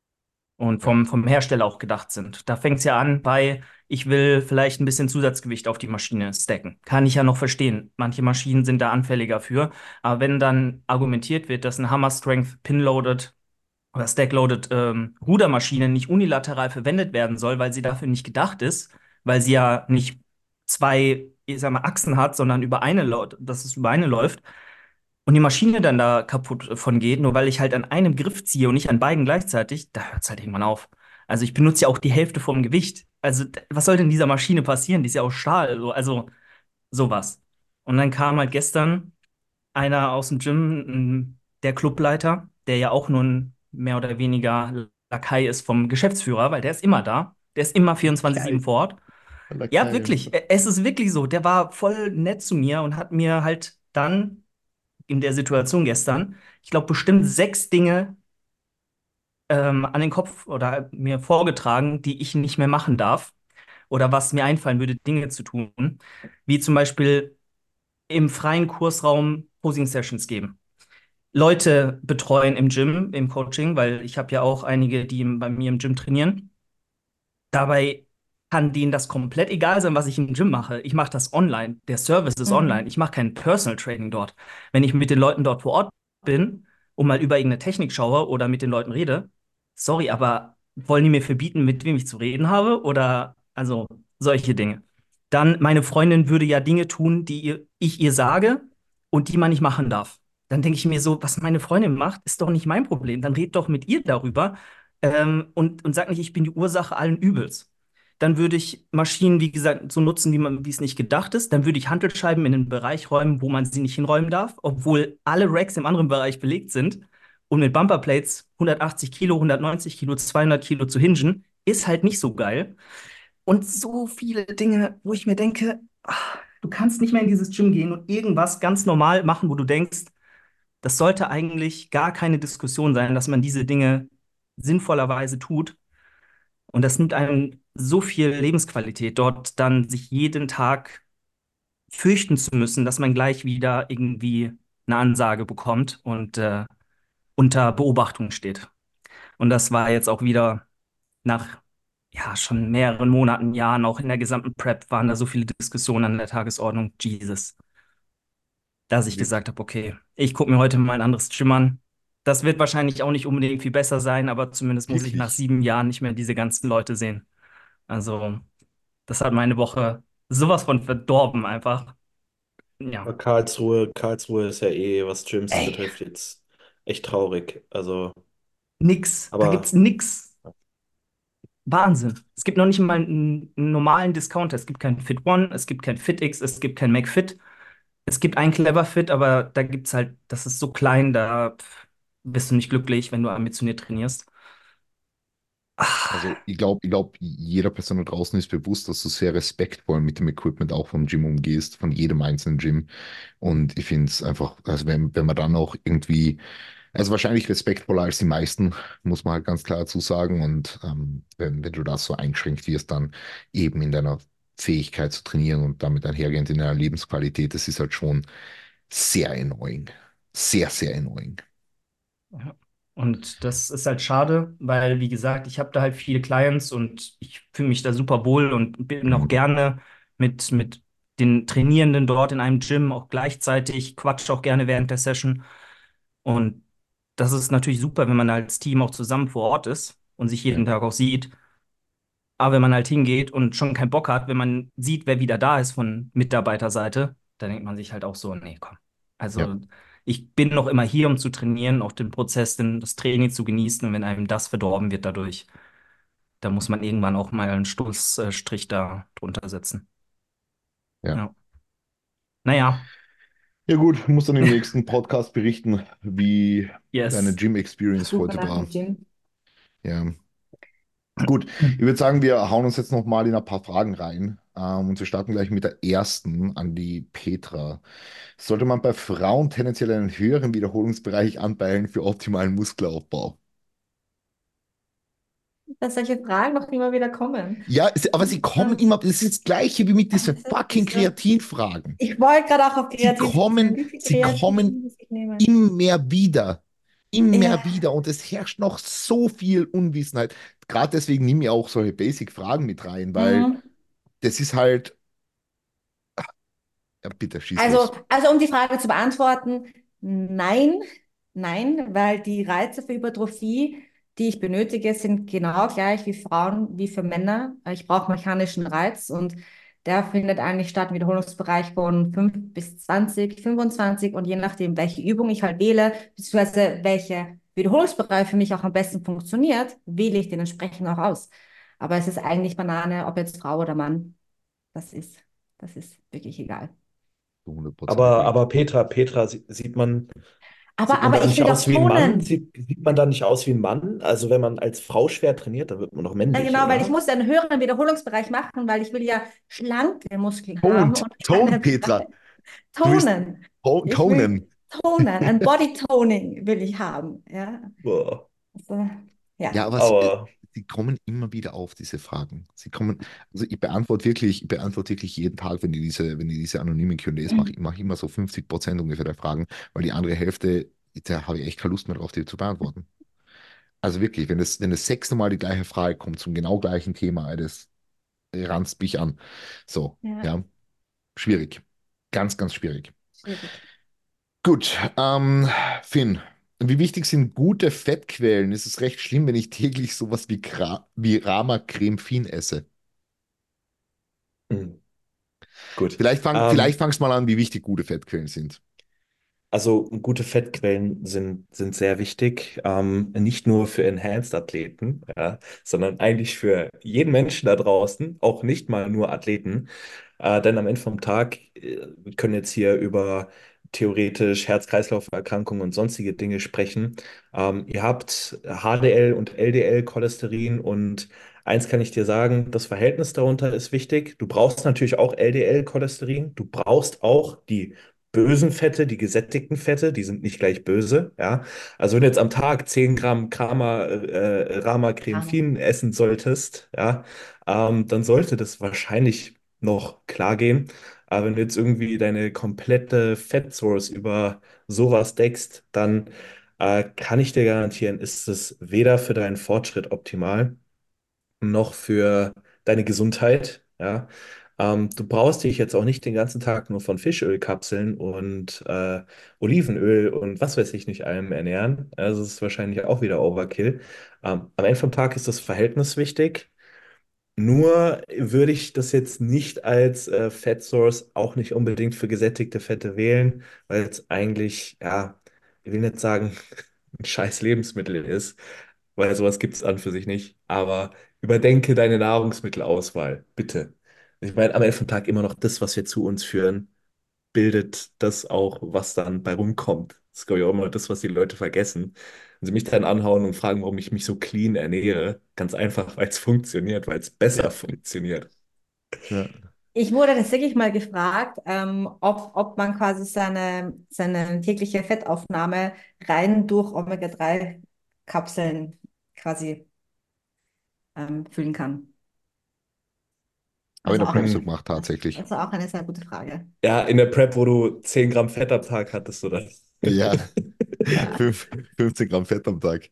und vom, vom Hersteller auch gedacht sind. Da fängt es ja an bei, ich will vielleicht ein bisschen Zusatzgewicht auf die Maschine stacken. Kann ich ja noch verstehen. Manche Maschinen sind da anfälliger für. Aber wenn dann argumentiert wird, dass eine Hammer Strength Pin-Loaded oder Stack-Loaded ähm, Rudermaschine nicht unilateral verwendet werden soll, weil sie dafür nicht gedacht ist, weil sie ja nicht zwei, ich sag mal, Achsen hat, sondern über eine, dass es über eine läuft, und die Maschine dann da kaputt von geht, nur weil ich halt an einem Griff ziehe und nicht an beiden gleichzeitig, da hört es halt irgendwann auf. Also ich benutze ja auch die Hälfte vom Gewicht. Also was soll denn dieser Maschine passieren? Die ist ja aus Stahl, so, also sowas. Und dann kam halt gestern einer aus dem Gym, der Clubleiter, der ja auch nur ein mehr oder weniger Lakai ist vom Geschäftsführer, weil der ist immer da. Der ist immer 24/7 geil. vor Ort. Ja, wirklich. E- Es ist wirklich so. Der war voll nett zu mir und hat mir halt dann in der Situation gestern, ich glaube, bestimmt sechs Dinge ähm, an den Kopf oder mir vorgetragen, die ich nicht mehr machen darf oder was mir einfallen würde, Dinge zu tun, wie zum Beispiel im freien Kursraum Posing-Sessions geben. Leute betreuen im Gym, im Coaching, weil ich habe ja auch einige, die bei mir im Gym trainieren. Dabei kann denen das komplett egal sein, was ich im Gym mache. Ich mache das online. Der Service ist online. Mhm. Ich mache kein Personal Training dort. Wenn ich mit den Leuten dort vor Ort bin und mal über irgendeine Technik schaue oder mit den Leuten rede, sorry, aber wollen die mir verbieten, mit wem ich zu reden habe? Oder also solche Dinge. Dann, meine Freundin würde ja Dinge tun, die ihr, ich ihr sage und die man nicht machen darf. Dann denke ich mir so, was meine Freundin macht, ist doch nicht mein Problem. Dann red doch mit ihr darüber ähm, und, und sag nicht, ich bin die Ursache allen Übels. Dann würde ich Maschinen, wie gesagt, so nutzen, wie man, wie es nicht gedacht ist. Dann würde ich Hantelscheiben in den Bereich räumen, wo man sie nicht hinräumen darf, obwohl alle Racks im anderen Bereich belegt sind. Und mit Bumperplates 180 Kilo, 190 Kilo, 200 Kilo zu hingen, ist halt nicht so geil. Und so viele Dinge, wo ich mir denke, ach, du kannst nicht mehr in dieses Gym gehen und irgendwas ganz normal machen, wo du denkst, das sollte eigentlich gar keine Diskussion sein, dass man diese Dinge sinnvollerweise tut. Und das nimmt einem so viel Lebensqualität, dort dann sich jeden Tag fürchten zu müssen, dass man gleich wieder irgendwie eine Ansage bekommt und äh, unter Beobachtung steht. Und das war jetzt auch wieder nach ja, schon mehreren Monaten, Jahren, auch in der gesamten Prep, waren da so viele Diskussionen an der Tagesordnung. Jesus. Dass ich gesagt habe, okay, ich gucke mir heute mal ein anderes Gym an. Das wird wahrscheinlich auch nicht unbedingt viel besser sein, aber zumindest muss ich nach sieben Jahren nicht mehr diese ganzen Leute sehen. Also, das hat meine Woche sowas von verdorben einfach. Ja. Karlsruhe, Karlsruhe ist ja eh, was Gyms Ey. betrifft, jetzt echt traurig. Also, Nix. Da Aber- gibt's nix. Wahnsinn. Es gibt noch nicht mal einen, einen normalen Discounter. Es gibt kein Fit One, es gibt kein FitX, es gibt kein McFit. Es gibt einen Clever Fit, aber da gibt's halt, das ist so klein, da pff, bist du nicht glücklich, wenn du ambitioniert trainierst. Ah, Also ich glaube, ich glaub, jeder Person da draußen ist bewusst, dass du sehr respektvoll mit dem Equipment auch vom Gym umgehst, von jedem einzelnen Gym. Und ich finde es einfach, also wenn, wenn man dann auch irgendwie, also wahrscheinlich respektvoller als die meisten, muss man halt ganz klar dazu sagen. Und ähm, wenn, wenn du da so eingeschränkt wirst, dann eben in deiner Fähigkeit zu trainieren und damit einhergehend in deiner Lebensqualität, das ist halt schon sehr annoying. Sehr, sehr annoying. Ja. Und das ist halt schade, weil, wie gesagt, ich habe da halt viele Clients und ich fühle mich da super wohl und bin auch Mhm. gerne mit, mit den Trainierenden dort in einem Gym auch gleichzeitig, quatsche auch gerne während der Session. Und das ist natürlich super, wenn man als Team auch zusammen vor Ort ist und sich jeden Tag auch sieht. Aber wenn man halt hingeht und schon keinen Bock hat, wenn man sieht, wer wieder da ist von Mitarbeiterseite, dann denkt man sich halt auch so, nee, komm. Also Ja. Ich bin noch immer hier, um zu trainieren, auch den Prozess, den, das Training zu genießen. Und wenn einem das verdorben wird dadurch, dann muss man irgendwann auch mal einen Stoßstrich da drunter setzen. Ja. Ja. Naja, Ja gut, muss dann im nächsten *laughs* Podcast berichten, wie yes. deine Gym-Experience heute war. Ja. Gut, ich würde sagen, wir hauen uns jetzt nochmal in ein paar Fragen rein. Ähm, und wir starten gleich mit der ersten an die Petra. Sollte man bei Frauen tendenziell einen höheren Wiederholungsbereich anpeilen für optimalen Muskelaufbau? Dass solche Fragen noch immer wieder kommen. Ja, aber sie kommen immer, das ist das Gleiche wie mit diesen fucking Kreatinfragen. Ich wollte gerade auch auf Kreatin kommen- sie kommen ich nehmen? Immer wieder. Immer Ja. wieder. Und es herrscht noch so viel Unwissenheit. Gerade deswegen nehme ich auch solche Basic-Fragen mit rein, weil Mhm. das ist halt. Ja, bitte, schieß Also, los. also um die Frage zu beantworten, nein, nein, weil die Reize für Hypertrophie, die ich benötige, sind genau gleich wie Frauen, wie für Männer. Ich brauche mechanischen Reiz und der findet eigentlich statt im Wiederholungsbereich von 5 bis 20, 25 und je nachdem, welche Übung ich halt wähle, beziehungsweise welcher Wiederholungsbereich für mich auch am besten funktioniert, wähle ich den entsprechend auch aus. Aber es ist eigentlich Banane, ob jetzt Frau oder Mann. Das ist, das ist wirklich egal. Zu 100% aber, aber Petra, Petra, sie- sieht man, Aber, sieht man aber da ich nicht will doch aus wie ein Mann? tonen. Sieht, sieht man da nicht aus wie ein Mann? Also wenn man als Frau schwer trainiert, dann wird man doch Ja, männlich, genau, weil oder? ich muss einen höheren Wiederholungsbereich machen, weil ich will ja schlanke Muskeln Ton, haben und Ton, keine Petra. *laughs* Du bist- Tonen. To- Ich Tonen. Tonen, ein *laughs* Body Toning will ich haben. Ja, Boah. also, ja. Ja, aber sie, Aber sie kommen immer wieder auf, diese Fragen. Sie kommen, also ich beantworte wirklich, ich beantworte wirklich jeden Tag, wenn die diese, wenn die diese anonymen Q&As mache, ich mache immer so 50% ungefähr der Fragen, weil die andere Hälfte, da habe ich echt keine Lust mehr drauf, die zu beantworten. Also wirklich, wenn es, wenn das sechste Mal die gleiche Frage kommt zum genau gleichen Thema, das ranzt mich an. So, Ja. ja. Schwierig. Ganz, ganz schwierig. Schwierig. Gut, ähm, Finn, wie wichtig sind gute Fettquellen? Ist es recht schlimm, wenn ich täglich sowas wie, Gra wie Rama Creme Fin esse? hm. gut. Vielleicht fang, Ähm, vielleicht fangst mal an, wie wichtig gute Fettquellen sind. Also gute Fettquellen sind, sind sehr wichtig, ähm, nicht nur für Enhanced-Athleten, ja, sondern eigentlich für jeden Menschen da draußen, auch nicht mal nur Athleten. Äh, denn am Ende vom Tag, äh, wir können jetzt hier über theoretisch Herz-Kreislauf-Erkrankungen und sonstige Dinge sprechen. Ähm, ihr habt HDL und LDL-Cholesterin und eins kann ich dir sagen, das Verhältnis darunter ist wichtig. Du brauchst natürlich auch LDL-Cholesterin, du brauchst auch die bösen Fette, die gesättigten Fette, die sind nicht gleich böse, ja. Also wenn du jetzt am Tag 10 Gramm Krama, äh, Rama Creme Fin essen solltest, ja, ähm, dann sollte das wahrscheinlich noch klar gehen. Aber wenn du jetzt irgendwie deine komplette Fettsource über sowas deckst, dann äh, kann ich dir garantieren, ist es weder für deinen Fortschritt optimal, noch für deine Gesundheit. Ja. Ähm, du brauchst dich jetzt auch nicht den ganzen Tag nur von Fischölkapseln und äh, Olivenöl und was weiß ich nicht allem ernähren. Also es ist wahrscheinlich auch wieder Overkill. Ähm, am Ende vom Tag ist das Verhältnis wichtig. Nur würde ich das jetzt nicht als äh, Fat Source auch nicht unbedingt für gesättigte Fette wählen, weil es eigentlich, ja, ich will nicht sagen, *laughs* ein scheiß Lebensmittel ist, weil sowas gibt es an für sich nicht. Aber überdenke deine Nahrungsmittelauswahl, bitte. Ich meine, am Ende vom Tag immer noch das, was wir zu uns führen, bildet das auch, was dann bei rumkommt. Das ist, glaube ich, auch immer das, was die Leute vergessen. Wenn sie mich dann anhauen und fragen, warum ich mich so clean ernähre, ganz einfach, weil es funktioniert, weil es besser funktioniert. Ja. Ich wurde tatsächlich mal gefragt, ähm, ob, ob man quasi seine, seine tägliche Fettaufnahme rein durch Omega-3-Kapseln quasi ähm, füllen kann. Habe ich Also der Prep so eine, gemacht, tatsächlich. also auch eine sehr gute Frage. Ja, in der Prep, wo du 10 Gramm Fett am Tag hattest, oder? Ja, Ja. *laughs* fünf, 15 Gramm Fett am Tag.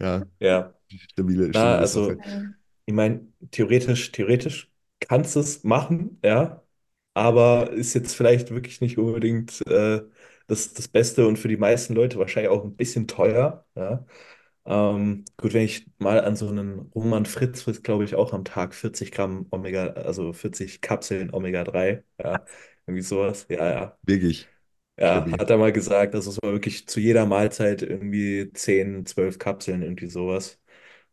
Ja, Ja. stabile, Na, stabile also, Sache. Ähm, ich meine, theoretisch, theoretisch kannst du es machen, ja, aber ist jetzt vielleicht wirklich nicht unbedingt äh, das, das Beste und für die meisten Leute wahrscheinlich auch ein bisschen teuer, ja. Ähm, gut, wenn ich mal an so einen Roman Fritz frisst, glaube ich, auch am Tag 40 Gramm Omega, also 40 Kapseln Omega-3, ja, irgendwie sowas, ja, ja. Wirklich Ja, hat er mal gesagt, es war wirklich zu jeder Mahlzeit irgendwie 10, 12 Kapseln, irgendwie sowas.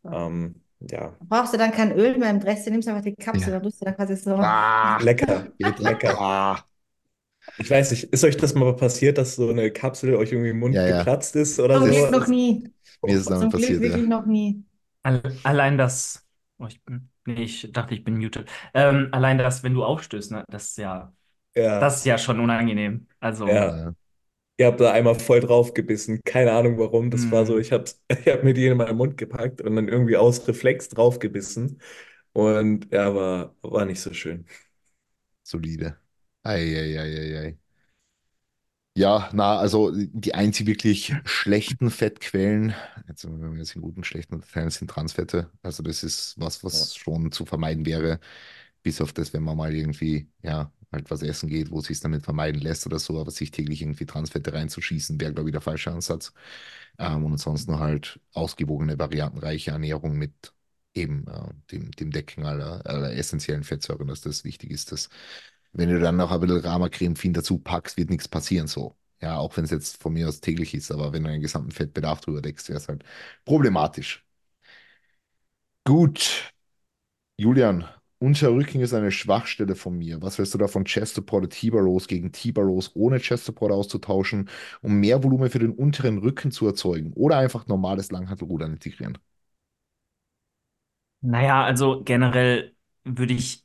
Ähm, ja, Brauchst du dann kein Öl mehr im Dressing, nimmst einfach die Kapsel, Ja. dann tust du dann quasi so. Ah, lecker, geht *laughs* lecker. Ah, Ich weiß nicht, ist euch das mal passiert, dass so eine Kapsel euch irgendwie im Mund ja, ja. geplatzt ist oder Zum so? Glück noch Das- nie. Mir ist es damit Zum Glück passiert, wirklich ja. noch nie. Al- Allein das, oh, ich bin, nee, ich dachte, ich bin muted. Ähm, allein das, wenn du aufstößt, ne, das ist ja, Ja, das ist ja schon unangenehm. Also, ja. Ja. Ihr habt da einmal voll drauf gebissen, keine Ahnung warum. Das war so, Hm. ich hab, *laughs* ich hab mir die in meinen Mund gepackt und dann irgendwie aus Reflex drauf gebissen. Und ja, war, war nicht so schön. Solide. Eieieiei. Ja, na, also die einzig wirklich schlechten Fettquellen, jetzt wenn wir jetzt in guten, schlechten Fällen sind Transfette. Also das ist was, Ja. was schon zu vermeiden wäre, bis auf das, wenn man mal irgendwie, ja, halt was essen geht, wo es sich damit vermeiden lässt oder so, aber sich täglich irgendwie Transfette reinzuschießen, wäre, glaube ich, der falsche Ansatz. Ähm, und ansonsten halt ausgewogene, variantenreiche Ernährung mit eben äh, dem, dem Decken aller, aller essentiellen Fettsäuren, dass das wichtig ist, dass wenn du dann noch ein bisschen Rama-Creme dazu packst, wird nichts passieren so. Ja, auch wenn es jetzt von mir aus täglich ist, aber wenn du einen gesamten Fettbedarf drüber deckst, wäre es halt problematisch. Gut, Julian, Unterrücken ist eine Schwachstelle von mir. Was hältst du davon, Chest Support oder T-Bar Rows gegen T-Bar Rows ohne Chest Support auszutauschen, um mehr Volumen für den unteren Rücken zu erzeugen oder einfach normales Langhantelrudern integrieren? naja, also generell würde ich,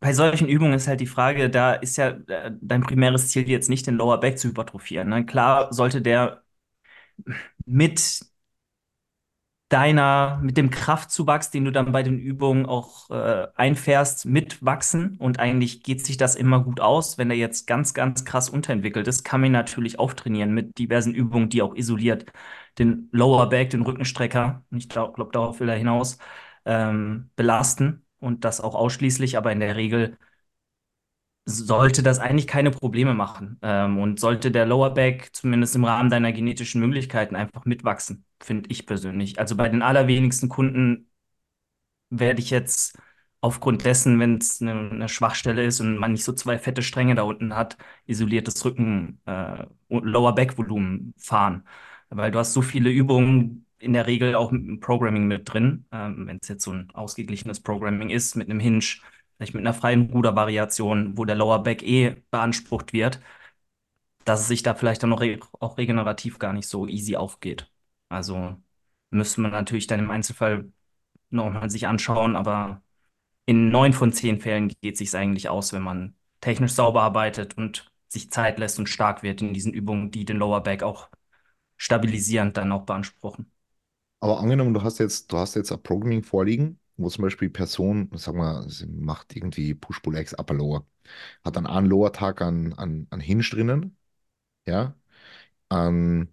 bei solchen Übungen ist halt die Frage, da ist ja äh, dein primäres Ziel jetzt nicht, den Lower Back zu hypertrophieren. Ne? Klar sollte der mit deiner, mit dem Kraftzuwachs, den du dann bei den Übungen auch äh, einfährst, mitwachsen. Und eigentlich geht sich das immer gut aus. Wenn er jetzt ganz, ganz krass unterentwickelt ist, kann man ihn natürlich auftrainieren mit diversen Übungen, die auch isoliert den Lower Back, den Rückenstrecker, ich glaube, glaub, darauf will er hinaus, ähm, belasten. Und das auch ausschließlich, aber in der Regel sollte das eigentlich keine Probleme machen. Ähm, und sollte der Lower Back zumindest im Rahmen deiner genetischen Möglichkeiten einfach mitwachsen, finde ich persönlich. Also bei den allerwenigsten Kunden werde ich jetzt aufgrund dessen, wenn es eine, eine Schwachstelle ist und man nicht so zwei fette Stränge da unten hat, isoliertes Rücken, äh, und Lower Back Volumen fahren. Weil du hast so viele Übungen in der Regel auch mit Programming mit drin. Ähm, wenn es jetzt so ein ausgeglichenes Programming ist, mit einem Hinge, vielleicht mit einer freien Rudervariation, wo der Lower Back eh beansprucht wird, dass es sich da vielleicht dann noch re auch regenerativ gar nicht so easy aufgeht. Also müsste man natürlich dann im Einzelfall nochmal sich anschauen, aber in neun von zehn Fällen geht es sich eigentlich aus, wenn man technisch sauber arbeitet und sich Zeit lässt und stark wird in diesen Übungen, die den Lower Back auch stabilisierend dann auch beanspruchen. Aber angenommen, du hast jetzt, du hast jetzt ein Programming vorliegen, wo zum Beispiel Person, sag mal, sie macht irgendwie Push-Pull-Legs, Upper Lower, hat dann einen Lower-Tag an, an, an Hinge drinnen, ja, an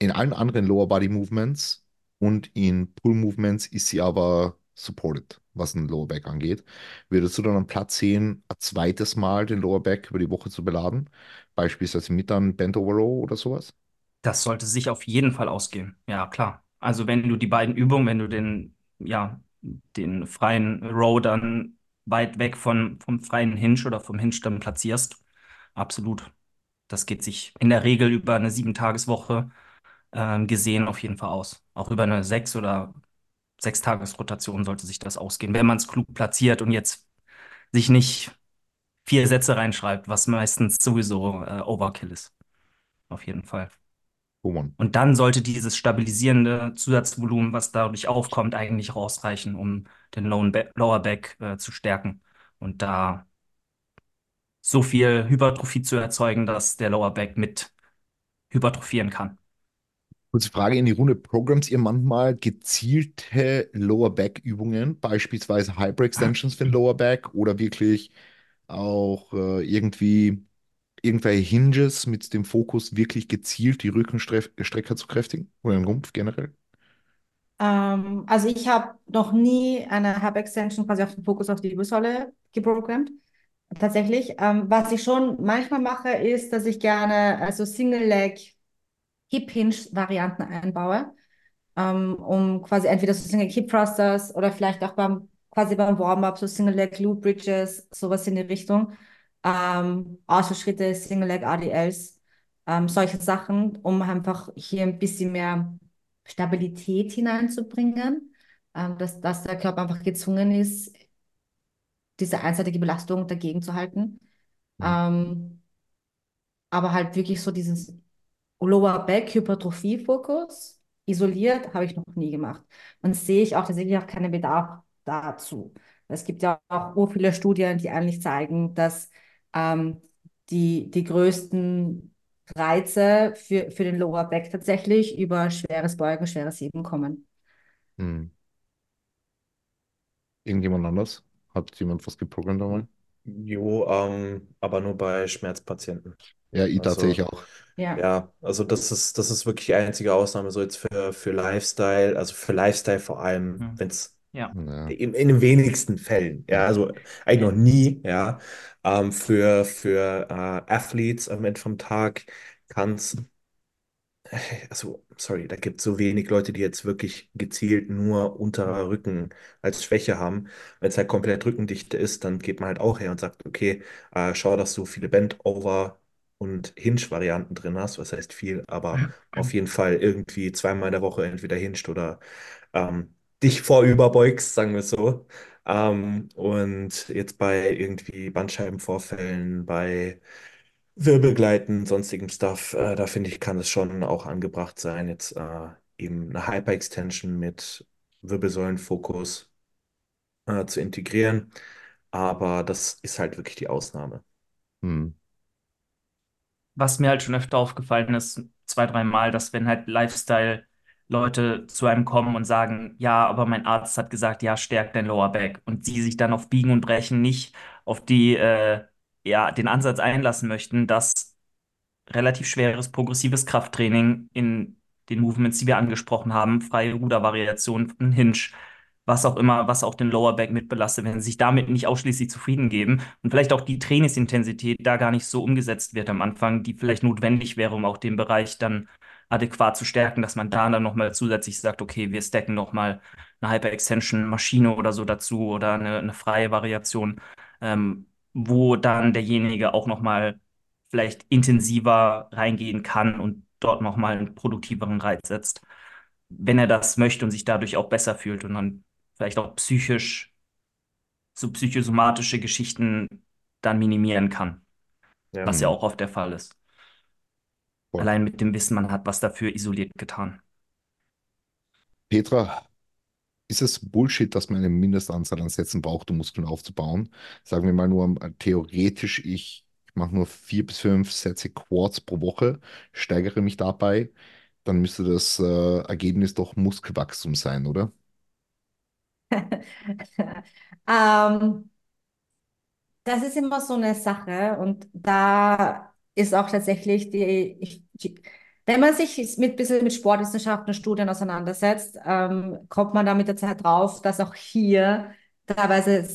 in allen anderen Lower Body Movements und in Pull Movements ist sie aber supported, was den Lower Back angeht. Würdest du dann einen Platz sehen, ein zweites Mal den Lower Back über die Woche zu beladen? Beispielsweise mit einem Bent Over Row oder sowas? Das sollte sich auf jeden Fall ausgehen. Ja, klar. Also wenn du die beiden Übungen, wenn du den, ja, den freien Row dann weit weg von, vom freien Hinge oder vom Hinge dann platzierst, absolut. Das geht sich in der Regel über eine Sieben-Tages-Woche ähm, gesehen auf jeden Fall aus. Auch über eine Sechs- oder Sechs-Tages-Rotation sollte sich das ausgehen, wenn man es klug platziert und jetzt sich nicht vier Sätze reinschreibt, was meistens sowieso äh, Overkill ist. Auf jeden Fall. Mann. Und dann sollte dieses stabilisierende Zusatzvolumen, was dadurch aufkommt, eigentlich rausreichen, um den Lower Back äh, zu stärken und da so viel Hypertrophie zu erzeugen, dass der Lower Back mit hypertrophieren kann. Kurze Frage in die Runde. Programmt ihr manchmal gezielte Lower Back Übungen, beispielsweise Hyperextensions für den Lower Back oder wirklich auch äh, irgendwie irgendwelche Hinges mit dem Fokus, wirklich gezielt die Rückenstrecker zu kräftigen oder den Rumpf generell? Ähm, also ich habe noch nie eine Hub-Extension quasi auf den Fokus auf die Wirbelsäule geprogrammt. Tatsächlich. Ähm, was ich schon manchmal mache, ist, dass ich gerne also Single-Leg Hip-Hinge-Varianten einbaue, ähm, um quasi entweder so Single-Hip-Thrusters oder vielleicht auch beim quasi beim Warm-up so Single-Leg Glute Bridges, sowas in die Richtung ähm, Ausfallschritte, Single Leg ADLs, ähm, solche Sachen, um einfach hier ein bisschen mehr Stabilität hineinzubringen, ähm, dass, dass der Körper einfach gezwungen ist, diese einseitige Belastung dagegen zu halten. Mhm. Ähm, aber halt wirklich so dieses Lower Back Hypertrophie Fokus isoliert habe ich noch nie gemacht. Und sehe ich auch tatsächlich auch keinen Bedarf dazu. Es gibt ja auch so viele Studien, die eigentlich zeigen, dass ähm, die, die größten Reize für, für den Lower Back tatsächlich über schweres Beugen, schweres Heben kommen. Hm. Irgendjemand anders? Hat jemand was geprogrammt einmal? Jo, ähm, aber nur bei Schmerzpatienten. Ja, ich Also, tatsächlich auch. Ja. ja, also das ist, das ist wirklich die einzige Ausnahme, so jetzt für, für Lifestyle, also für Lifestyle vor allem, Hm. wenn es Ja. Ja. in, in den wenigsten Fällen, ja, also eigentlich noch nie, ja, ähm, für, für äh, Athletes am Ende vom Tag kann es, also, sorry, da gibt es so wenig Leute, die jetzt wirklich gezielt nur unterer Rücken als Schwäche haben. Wenn es halt komplett Rückendichte ist, dann geht man halt auch her und sagt, okay, äh, schau, dass du viele Bend-Over und Hinge-Varianten drin hast. Was heißt viel, aber auf jeden Fall irgendwie zweimal in der Woche entweder hinged oder ähm, dich vorüberbeugst, sagen wir es so. Ähm, und jetzt bei irgendwie Bandscheibenvorfällen, bei Wirbelgleiten, sonstigem Stuff, äh, da finde ich, kann es schon auch angebracht sein, jetzt äh, eben eine Hyperextension mit Wirbelsäulenfokus äh, zu integrieren. Aber das ist halt wirklich die Ausnahme. Hm. Was mir halt schon öfter aufgefallen ist, zwei, dreimal, dass wenn halt Lifestyle-Leute zu einem kommen und sagen, ja, aber mein Arzt hat gesagt, ja, stärkt dein Lower Back. Und sie sich dann auf Biegen und Brechen nicht auf die, äh, ja, den Ansatz einlassen möchten, dass relativ schweres progressives Krafttraining in den Movements, die wir angesprochen haben, freie Rudervariation, ein Hinge, was auch immer, was auch den Lower Back mitbelastet, wenn sie sich damit nicht ausschließlich zufrieden geben und vielleicht auch die Trainingsintensität da gar nicht so umgesetzt wird am Anfang, die vielleicht notwendig wäre, um auch den Bereich dann adäquat zu stärken, dass man da dann nochmal zusätzlich sagt, okay, wir stacken nochmal eine Hyper-Extension-Maschine oder so dazu oder eine, eine freie Variation, ähm, wo dann derjenige auch nochmal vielleicht intensiver reingehen kann und dort nochmal einen produktiveren Reiz setzt, wenn er das möchte und sich dadurch auch besser fühlt und dann vielleicht auch psychisch, so psychosomatische Geschichten dann minimieren kann, Ja. was ja auch oft der Fall ist. Voll. Allein mit dem Wissen, man hat was dafür isoliert getan. Petra, ist es Bullshit, dass man eine Mindestanzahl an Sätzen braucht, um Muskeln aufzubauen? Sagen wir mal nur äh, theoretisch, ich mache nur vier bis fünf Sätze Quads pro Woche, steigere mich dabei, dann müsste das äh, Ergebnis doch Muskelwachstum sein, oder? *laughs* Ähm, das ist immer so eine Sache und da ist auch tatsächlich die, ich, Wenn man sich mit bisschen mit Sportwissenschaften und Studien auseinandersetzt, ähm, kommt man da mit der Zeit drauf, dass auch hier teilweise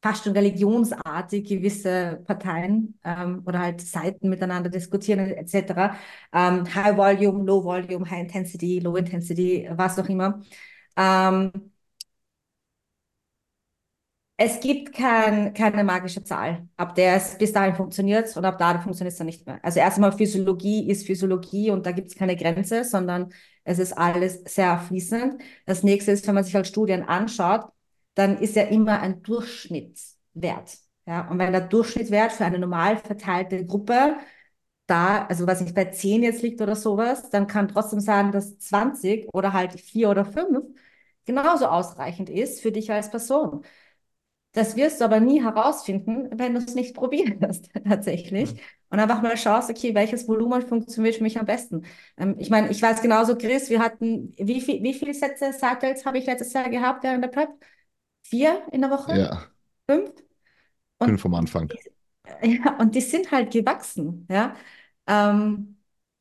fast schon religionsartig gewisse Parteien ähm, oder halt Seiten miteinander diskutieren etc. Ähm, High Volume, Low Volume, High Intensity, Low Intensity, was auch immer. Ähm, es gibt kein, keine magische Zahl, ab der es bis dahin funktioniert und ab da funktioniert es dann nicht mehr. Also erstmal Physiologie ist Physiologie und da gibt es keine Grenze, sondern es ist alles sehr fließend. Das nächste ist, wenn man sich halt Studien anschaut, dann ist ja immer ein Durchschnittswert. Ja, und wenn der Durchschnittswert für eine normal verteilte Gruppe da, also was nicht bei 10 jetzt liegt oder sowas, dann kann trotzdem sagen, dass 20 oder halt 4 oder 5 genauso ausreichend ist für dich als Person. Das wirst du aber nie herausfinden, wenn du es nicht probierst, *laughs* tatsächlich. Mhm. Und einfach mal schaust, okay, welches Volumen funktioniert für mich am besten. Ähm, ich meine, ich weiß genauso, Chris, wir hatten, wie, viel, wie viele Sätze Cycles habe ich letztes Jahr gehabt während der Prep? Vier in der Woche? Ja. Fünf? Und Fünf am Anfang. Die, *laughs* ja, und die sind halt gewachsen, ja. Ähm,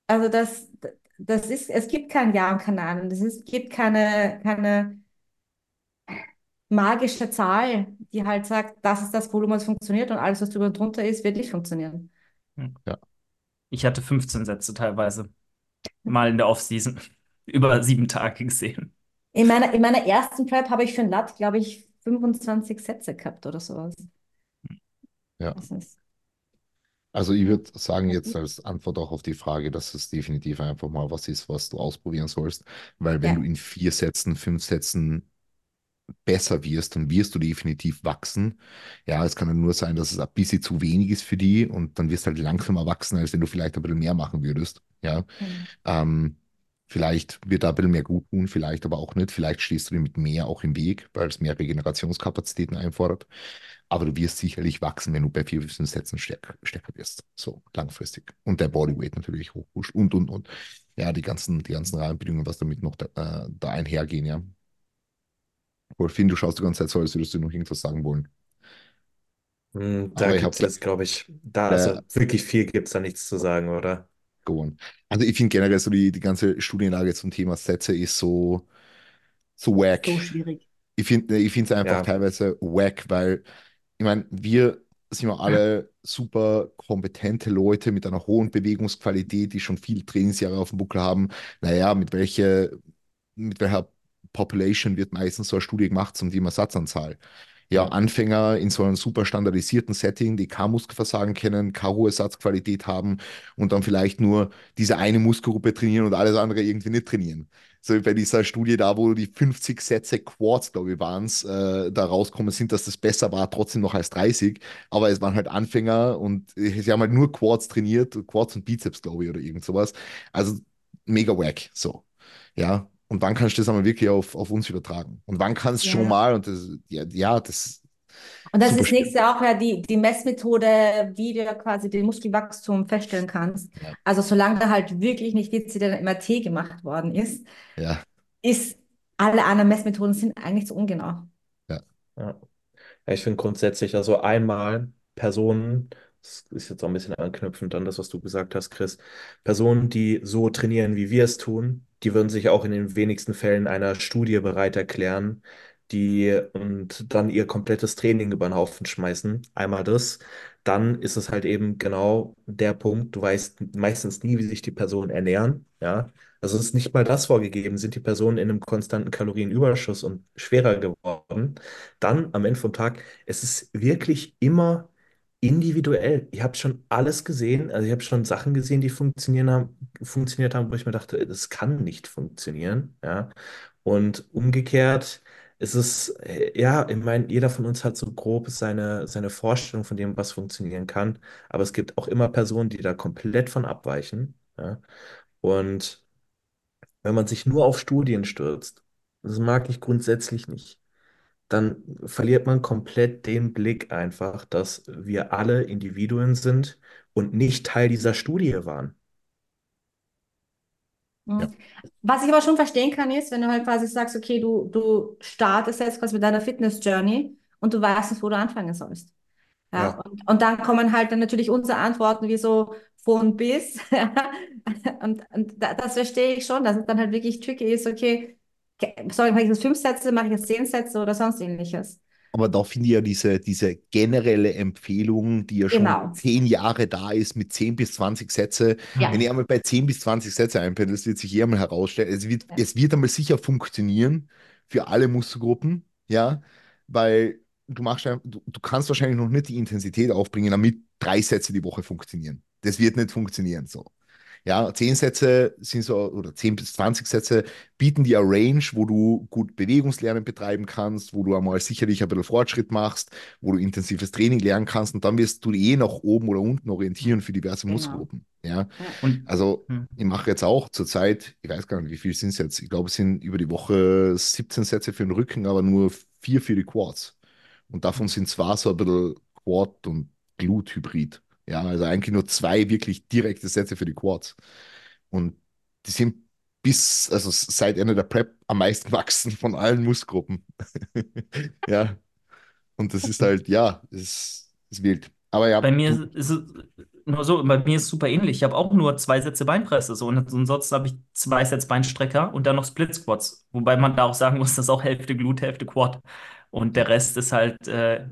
also das, das ist, es gibt kein Ja und kein Nein. Es gibt keine, keine magische Zahl, die halt sagt, das ist das Volumen, das funktioniert und alles, was drüber und drunter ist, wird nicht funktionieren. Ja. Ich hatte 15 Sätze teilweise. Mal in der Offseason. *laughs* Über sieben Tage gesehen. In meiner, in meiner ersten Prep habe ich für ein Lat, glaube ich, 25 Sätze gehabt oder sowas. Ja. Also ich würde sagen, jetzt als Antwort auch auf die Frage, dass es definitiv einfach mal was ist, was du ausprobieren sollst. Weil wenn ja. du in vier Sätzen, fünf Sätzen besser wirst, dann wirst du definitiv wachsen. Ja, es kann ja nur sein, dass es ein bisschen zu wenig ist für die und dann wirst du halt langsamer wachsen, als wenn du vielleicht ein bisschen mehr machen würdest. Ja, mhm. ähm, vielleicht wird da ein bisschen mehr gut tun, vielleicht aber auch nicht. Vielleicht stehst du dir mit mehr auch im Weg, weil es mehr Regenerationskapazitäten einfordert. Aber du wirst sicherlich wachsen, wenn du bei vier, fünf Sätzen stärker, stärker wirst. So langfristig. Und der Bodyweight natürlich hochpusht und, und, und. Ja, die ganzen, die ganzen Rahmenbedingungen, was damit noch da, äh, da einhergehen, ja. Wolfin, du schaust die ganze Zeit so, als würdest du noch irgendwas sagen wollen. Hm, da gibt es jetzt, glaube ich, da, also äh, wirklich viel gibt es da nichts zu sagen, oder? Gewonnen. Also ich finde generell so die, die ganze Studienlage zum Thema Sätze ist so, so wack. So schwierig. Ich finde ich es einfach ja. teilweise wack, weil ich meine, wir sind ja alle super kompetente Leute mit einer hohen Bewegungsqualität, die schon viele Trainingsjahre auf dem Buckel haben. Naja, mit welcher, mit welcher Population wird meistens so eine Studie gemacht zum Thema Satzanzahl. Ja, Anfänger in so einem super standardisierten Setting, die kein Muskelversagen kennen, keine hohe Satzqualität haben und dann vielleicht nur diese eine Muskelgruppe trainieren und alles andere irgendwie nicht trainieren. So wie bei dieser Studie da, wo die 50 Sätze Quads, glaube ich, waren es, äh, da rauskommen sind, dass das besser war, trotzdem noch als 30. Aber es waren halt Anfänger und sie haben halt nur Quads trainiert, Quads und Bizeps, glaube ich, oder irgend sowas. Also mega wack, so. Ja, und wann kannst du das einmal wirklich auf, auf uns übertragen? Und wann kannst du ja. schon mal, und das, ja, ja das. Und das ist das nächste auch ja die, die Messmethode, wie du quasi den Muskelwachstum feststellen kannst. Ja. Also solange da halt wirklich nicht dezidiert MRT gemacht worden ist, ja. ist alle anderen Messmethoden sind eigentlich zu ungenau. Ja. ja. Ich finde grundsätzlich, also einmal Personen das ist jetzt auch ein bisschen anknüpfend an das, was du gesagt hast, Chris. Personen, die so trainieren, wie wir es tun, die würden sich auch in den wenigsten Fällen einer Studie bereit erklären, die und dann ihr komplettes Training über den Haufen schmeißen. Einmal das, dann ist es halt eben genau der Punkt, du weißt meistens nie, wie sich die Personen ernähren, ja. Also ist nicht mal das vorgegeben, sind die Personen in einem konstanten Kalorienüberschuss und schwerer geworden. Dann am Ende vom Tag, es ist wirklich immer individuell. Ich habe schon alles gesehen, also ich habe schon Sachen gesehen, die funktionieren haben, funktioniert haben, wo ich mir dachte, das kann nicht funktionieren, ja. Und umgekehrt ist es, äh, ja, ich meine, jeder von uns hat so grob seine, seine Vorstellung von dem, was funktionieren kann, aber es gibt auch immer Personen, die da komplett von abweichen, ja. Und wenn man sich nur auf Studien stürzt, das mag ich grundsätzlich nicht dann verliert man komplett den Blick einfach, dass wir alle Individuen sind und nicht Teil dieser Studie waren. Ja. Was ich aber schon verstehen kann, ist, wenn du halt quasi sagst, okay, du, du startest jetzt quasi mit deiner Fitness-Journey und du weißt nicht, wo du anfangen sollst. Ja, Ja. und, und dann kommen halt dann natürlich unsere Antworten wie so von bis. *laughs* Und, und da, das verstehe ich schon, dass es dann halt wirklich tricky ist, okay, sorry, mache ich jetzt fünf Sätze, mache ich jetzt zehn Sätze oder sonst ähnliches. Aber da finde ich ja diese, diese generelle Empfehlung, die ja schon Genau. zehn Jahre da ist, mit 10 bis 20 Sätze. Ja. Wenn ihr einmal bei 10 bis 20 Sätze einpendelt, das wird sich eh einmal herausstellen. Es wird, Ja. es wird einmal sicher funktionieren für alle Muskelgruppen, ja, weil du machst, du, du kannst wahrscheinlich noch nicht die Intensität aufbringen, damit drei Sätze die Woche funktionieren. Das wird nicht funktionieren so. Ja, 10 Sätze sind so, oder 10 bis 20 Sätze bieten dir eine Range, wo du gut Bewegungslernen betreiben kannst, wo du einmal sicherlich ein bisschen Fortschritt machst, wo du intensives Training lernen kannst und dann wirst du eh nach oben oder unten orientieren für diverse Genau. Muskelgruppen. Ja, Und also hm. ich mache jetzt auch zurzeit, ich weiß gar nicht, wie viel sind es jetzt. Ich glaube, es sind über die Woche 17 Sätze für den Rücken, aber nur vier für die Quads. Und davon sind zwar so ein bisschen Quad und Glut-Hybrid. Ja, also eigentlich nur zwei wirklich direkte Sätze für die Quads. Und die sind bis, also seit Ende der Prep am meisten *laughs* wachsen von allen Muskelgruppen. *laughs* Ja, und das ist halt, ja, es ist, ist wild. Aber ja, Bei mir ist es nur so, bei mir ist es super ähnlich. Ich habe auch nur zwei Sätze Beinpresse so und ansonsten habe ich zwei Sätze Beinstrecker und dann noch Split Squats. Wobei man da auch sagen muss, das ist auch Hälfte Glut, Hälfte Quad. Und der Rest ist halt, äh,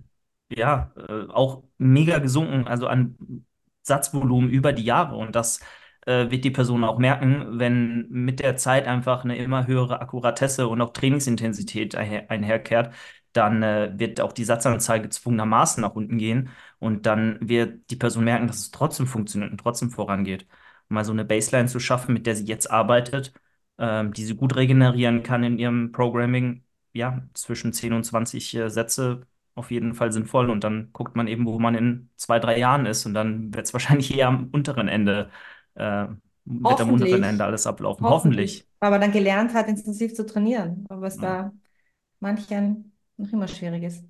ja, äh, auch mega gesunken, also an Satzvolumen über die Jahre. Und das äh, wird die Person auch merken, wenn mit der Zeit einfach eine immer höhere Akkuratesse und auch Trainingsintensität einher einherkehrt, dann äh, wird auch die Satzanzahl gezwungenermaßen nach unten gehen. Und dann wird die Person merken, dass es trotzdem funktioniert und trotzdem vorangeht. Um mal so eine Baseline zu schaffen, mit der sie jetzt arbeitet, ähm, die sie gut regenerieren kann in ihrem Programming, ja, zwischen 10 und 20 äh, Sätze auf jeden Fall sinnvoll. Und dann guckt man eben, wo man in zwei, drei Jahren ist. Und dann wird es *laughs* wahrscheinlich eher am unteren Ende, äh, wird am unteren. Ende alles ablaufen. Hoffentlich. Hoffentlich. Weil man dann gelernt hat, intensiv zu trainieren. Aber es Ja. da manchen noch immer schwierig ist.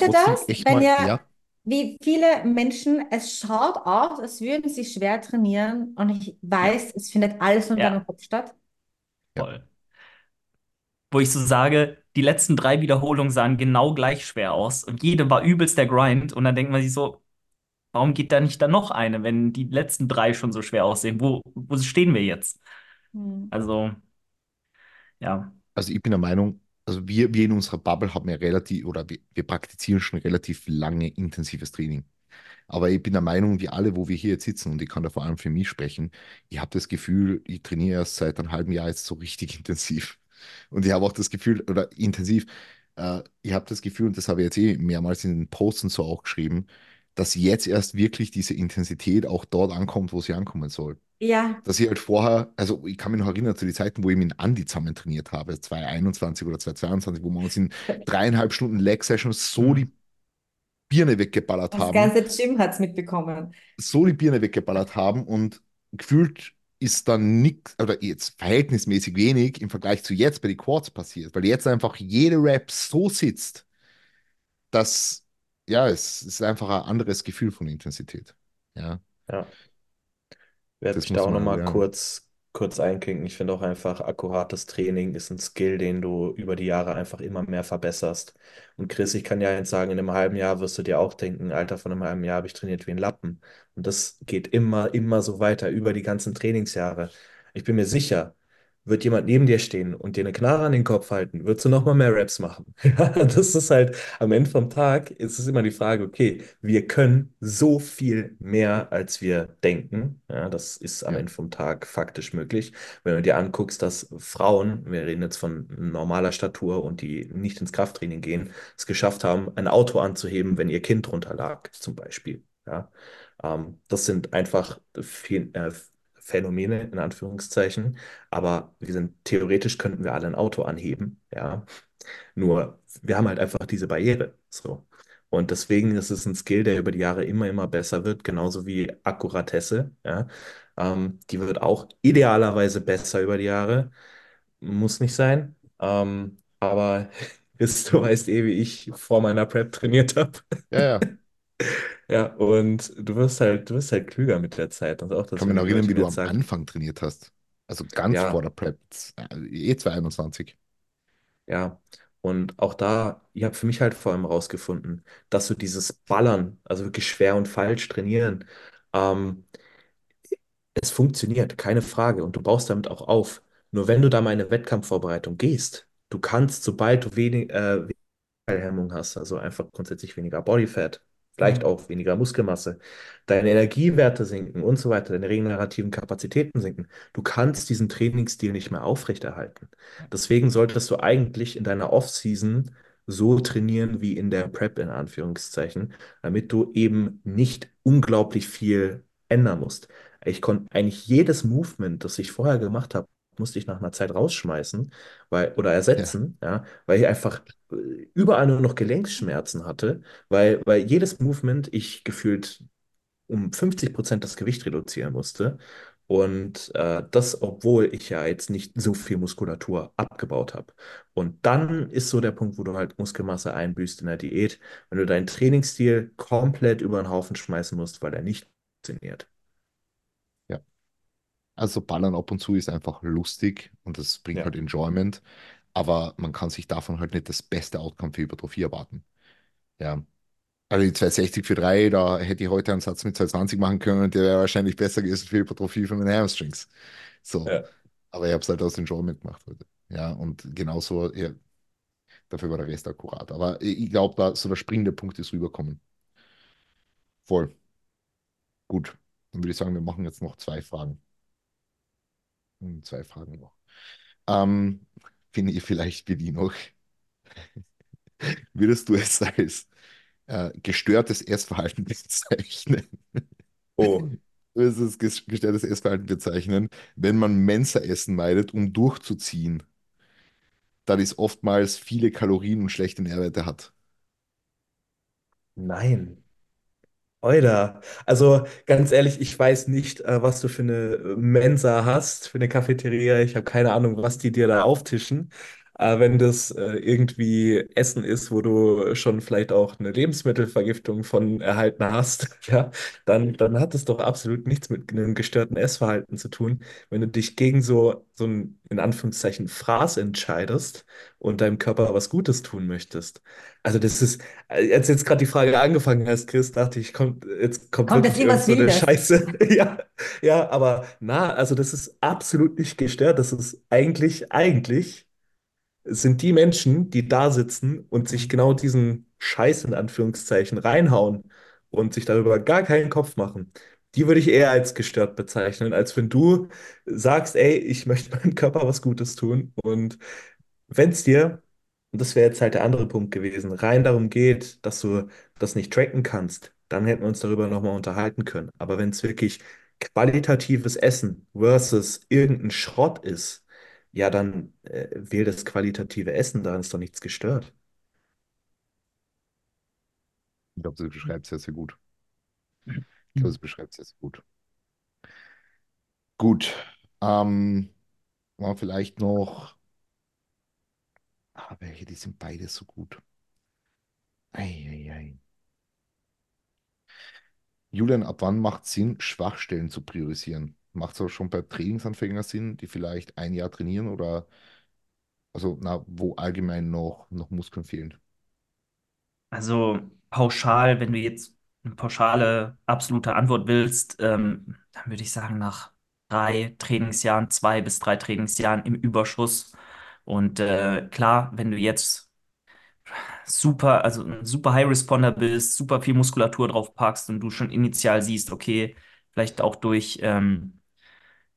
ihr trotzdem das? Wenn mal, ihr, ja, wie viele Menschen, es schaut aus, als würden sie schwer trainieren und ich weiß, es findet alles in Ja. deinem Kopf statt. Ja. Voll. Wo ich so sage, die letzten drei Wiederholungen sahen genau gleich schwer aus und jede war übelst der Grind und dann denkt man sich so, warum geht da nicht dann noch eine, wenn die letzten drei schon so schwer aussehen? Wo, wo stehen wir jetzt? Hm. Also, ja. Also ich bin der Meinung, also wir, wir in unserer Bubble haben ja relativ, oder wir, wir praktizieren schon relativ lange intensives Training. Aber ich bin der Meinung, wir alle, wo wir hier jetzt sitzen, und ich kann da vor allem für mich sprechen, ich habe das Gefühl, ich trainiere erst seit einem halben Jahr jetzt so richtig *laughs* intensiv. Und ich habe auch das Gefühl, oder intensiv, äh, ich habe das Gefühl, und das habe ich jetzt eh mehrmals in den Posts und so auch geschrieben, dass jetzt erst wirklich diese Intensität auch dort ankommt, wo sie ankommen soll. Ja, Dass ich halt vorher, also ich kann mich noch erinnern zu den Zeiten, wo ich mit Andi zusammen trainiert habe, 2021 oder 2022, wo wir uns in *laughs* dreieinhalb Stunden Leg-Sessions so Mhm. die Birne weggeballert das haben, ganze Gym hat es mitbekommen. so die Birne weggeballert haben und gefühlt ist dann nichts, oder jetzt verhältnismäßig wenig im Vergleich zu jetzt bei den Quads passiert, weil jetzt einfach jede Rap so sitzt, dass, ja, es ist einfach ein anderes Gefühl von Intensität. Ja, Ja. Werde das mich da auch nochmal lernen. kurz, kurz einklinken. Ich finde auch einfach, akkurates Training ist ein Skill, den du über die Jahre einfach immer mehr verbesserst. Und Chris, ich kann ja jetzt sagen, in einem halben Jahr wirst du dir auch denken, Alter, von einem halben Jahr habe ich trainiert wie ein Lappen. Und das geht immer, immer so weiter über die ganzen Trainingsjahre. Ich bin mir sicher, wird jemand neben dir stehen und dir eine Knarre an den Kopf halten, würdest du noch mal mehr Reps machen. *laughs* Das ist halt, am Ende vom Tag ist es immer die Frage, okay, wir können so viel mehr, als wir denken. Ja, das ist am. Ende vom Tag faktisch möglich. Wenn du dir anguckst, dass Frauen, wir reden jetzt von normaler Statur und die nicht ins Krafttraining gehen, es geschafft haben, ein Auto anzuheben, wenn ihr Kind drunter lag, zum Beispiel. Ja, ähm, das sind einfach Phän- äh, Phänomene in Anführungszeichen, aber wir sind theoretisch könnten wir alle ein Auto anheben, ja. Nur wir haben halt einfach diese Barriere, so. Und deswegen ist es ein Skill, der über die Jahre immer, immer besser wird, genauso wie Akkuratesse, ja. Ähm, die wird auch idealerweise besser über die Jahre, muss nicht sein, ähm, aber *laughs* du weißt eh, wie ich vor meiner Prep trainiert habe. ja, ja. *laughs* Ja, und du wirst halt, du wirst halt klüger mit der Zeit. Und auch, Ich dass kann mich noch erinnern, wie du am sagen, Anfang trainiert hast. Also ganz ja, vor der Prep, äh, eh 2021. ja. Und auch da, ich habe für mich halt vor allem rausgefunden, dass so dieses Ballern, also wirklich schwer und falsch trainieren, ähm, es funktioniert, keine Frage. Und du baust damit auch auf. Nur wenn du da mal in eine Wettkampfvorbereitung gehst, du kannst, sobald du wenig, äh, Hemmung hast, also einfach grundsätzlich weniger Bodyfat, vielleicht Mhm. auch weniger Muskelmasse, deine Energiewerte sinken und so weiter, deine regenerativen Kapazitäten sinken. Du kannst diesen Trainingsstil nicht mehr aufrechterhalten. Deswegen solltest du eigentlich in deiner Off-Season so trainieren wie in der Prep in Anführungszeichen, damit du eben nicht unglaublich viel ändern musst. Ich konnte eigentlich jedes Movement, das ich vorher gemacht habe, musste ich nach einer Zeit rausschmeißen, weil, oder Ja, ersetzen, ja, weil ich einfach äh, überall nur noch Gelenkschmerzen hatte, weil, weil jedes Movement ich gefühlt um 50% das Gewicht reduzieren musste. Und äh, das, obwohl ich ja jetzt nicht so viel Muskulatur abgebaut habe. Und dann ist so der Punkt, wo du halt Muskelmasse einbüßt in der Diät, wenn du deinen Trainingsstil komplett über den Haufen schmeißen musst, weil er nicht funktioniert. Also Ballern ab und zu ist einfach lustig und das bringt Ja, halt Enjoyment, aber man kann sich davon halt nicht das beste Outcome für Hypertrophie erwarten. Ja. Also die 260 für 3, da hätte ich heute einen Satz mit 220 machen können und der wäre wahrscheinlich besser gewesen für Hypertrophie für meine Hamstrings. So. ja, Aber ich habe es halt aus Enjoyment gemacht heute. Ja, und genauso, ja, dafür war der Rest akkurat. Aber ich, ich glaube, da so der springende Punkt ist rüberkommen. Voll. Gut. Dann würde ich sagen, wir machen jetzt noch zwei Fragen. Zwei Fragen noch. Ähm, finde ich vielleicht noch. *laughs* Würdest du es als äh, gestörtes Essverhalten *laughs* bezeichnen? Oh, Würdest *laughs* du es ges- gestörtes Essverhalten bezeichnen, wenn man Mensa-Essen meidet, um durchzuziehen, da dies oftmals viele Kalorien und schlechte Nährwerte hat? nein. Oida. Also ganz ehrlich, ich weiß nicht, äh, was du für eine Mensa hast, für eine Cafeteria. Ich habe keine Ahnung, was die dir da auftischen. Äh, wenn das äh, irgendwie Essen ist, wo du schon vielleicht auch eine Lebensmittelvergiftung von erhalten hast, *laughs* ja, dann, dann hat es doch absolut nichts mit einem gestörten Essverhalten zu tun, wenn du dich gegen so, so ein, in Anführungszeichen, Fraß entscheidest und deinem Körper was Gutes tun möchtest. Also das ist, als jetzt gerade die Frage angefangen hast, Chris, dachte ich, kommt, jetzt kommt Kommt jetzt irgend so eine Wildes? Scheiße. *laughs* Ja, ja, aber na, also das ist absolut nicht gestört. Das ist eigentlich, eigentlich sind die Menschen, die da sitzen und sich Mhm. genau diesen Scheiß in Anführungszeichen reinhauen und sich darüber gar keinen Kopf machen. Die würde ich eher als gestört bezeichnen, als wenn du sagst, ey, ich möchte meinem Körper was Gutes tun und wenn es dir, und das wäre jetzt halt der andere Punkt gewesen, rein darum geht, dass du das nicht tracken kannst, dann hätten wir uns darüber nochmal unterhalten können. Aber wenn es wirklich qualitatives Essen versus irgendein Schrott ist, ja, dann äh, wähl das qualitative Essen, daran ist doch nichts gestört. Ich glaube, das beschreibt es sehr, sehr gut. Ich glaube, das beschreibt es sehr, sehr gut. Gut. Ähm, war vielleicht noch, ah, welche, die sind beide so gut. Eieiei. Julian, ab wann macht Sinn, Schwachstellen zu priorisieren? Macht es auch schon bei Trainingsanfängern Sinn, die vielleicht ein Jahr trainieren oder also na, wo allgemein noch, noch Muskeln fehlen? Also pauschal, wenn du jetzt eine pauschale, absolute Antwort willst, ähm, dann würde ich sagen, nach drei Trainingsjahren, zwei bis drei Trainingsjahren im Überschuss. Und äh, klar, wenn du jetzt super, also ein super High Responder bist, super viel Muskulatur drauf packst und du schon initial siehst, okay, vielleicht auch durch ähm,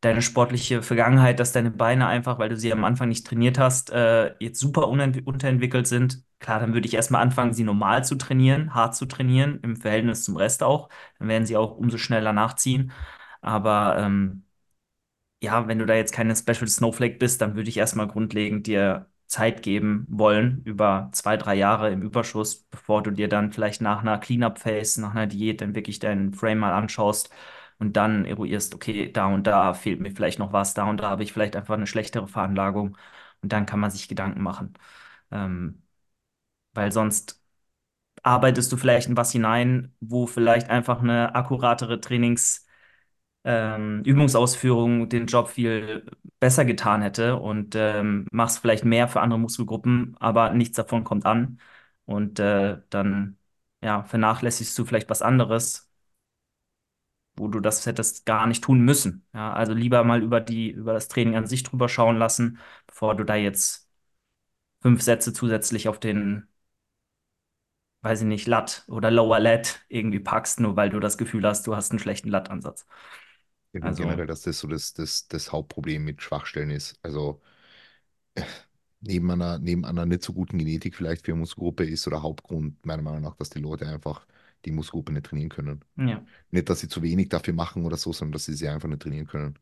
deine sportliche Vergangenheit, dass deine Beine einfach, weil du sie am Anfang nicht trainiert hast, äh, jetzt super unterentwickelt sind. Klar, dann würde ich erstmal anfangen, sie normal zu trainieren, hart zu trainieren, im Verhältnis zum Rest auch. Dann werden sie auch umso schneller nachziehen. Aber ähm, ja, wenn du da jetzt keine Special Snowflake bist, dann würde ich erstmal grundlegend dir Zeit geben wollen, über zwei, drei Jahre im Überschuss, bevor du dir dann vielleicht nach einer Cleanup-Phase, nach einer Diät dann wirklich deinen Frame mal anschaust und dann eruierst, okay, da und da fehlt mir vielleicht noch was, da und da habe ich vielleicht einfach eine schlechtere Veranlagung und dann kann man sich Gedanken machen. Ähm, weil sonst arbeitest du vielleicht in was hinein, wo vielleicht einfach eine akkuratere Trainings- ähm, Übungsausführung den Job viel besser getan hätte und ähm, machst vielleicht mehr für andere Muskelgruppen, aber nichts davon kommt an. Und äh, dann ja, vernachlässigst du vielleicht was anderes, wo du das hättest gar nicht tun müssen. Ja, also lieber mal über die, über das Training an sich drüber schauen lassen, bevor du da jetzt fünf Sätze zusätzlich auf den, weiß ich nicht, Lat oder Lower Lat irgendwie packst, nur weil du das Gefühl hast, du hast einen schlechten Lat-Ansatz. Ich denke Also, generell, dass das so das, das, das Hauptproblem mit Schwachstellen ist. Also äh, neben einer, neben einer nicht so guten Genetik vielleicht für Muskelgruppe ist oder Hauptgrund meiner Meinung nach, dass die Leute einfach die Muskelgruppe nicht trainieren können. ja. Nicht, dass sie zu wenig dafür machen oder so, sondern dass sie sie einfach nicht trainieren können.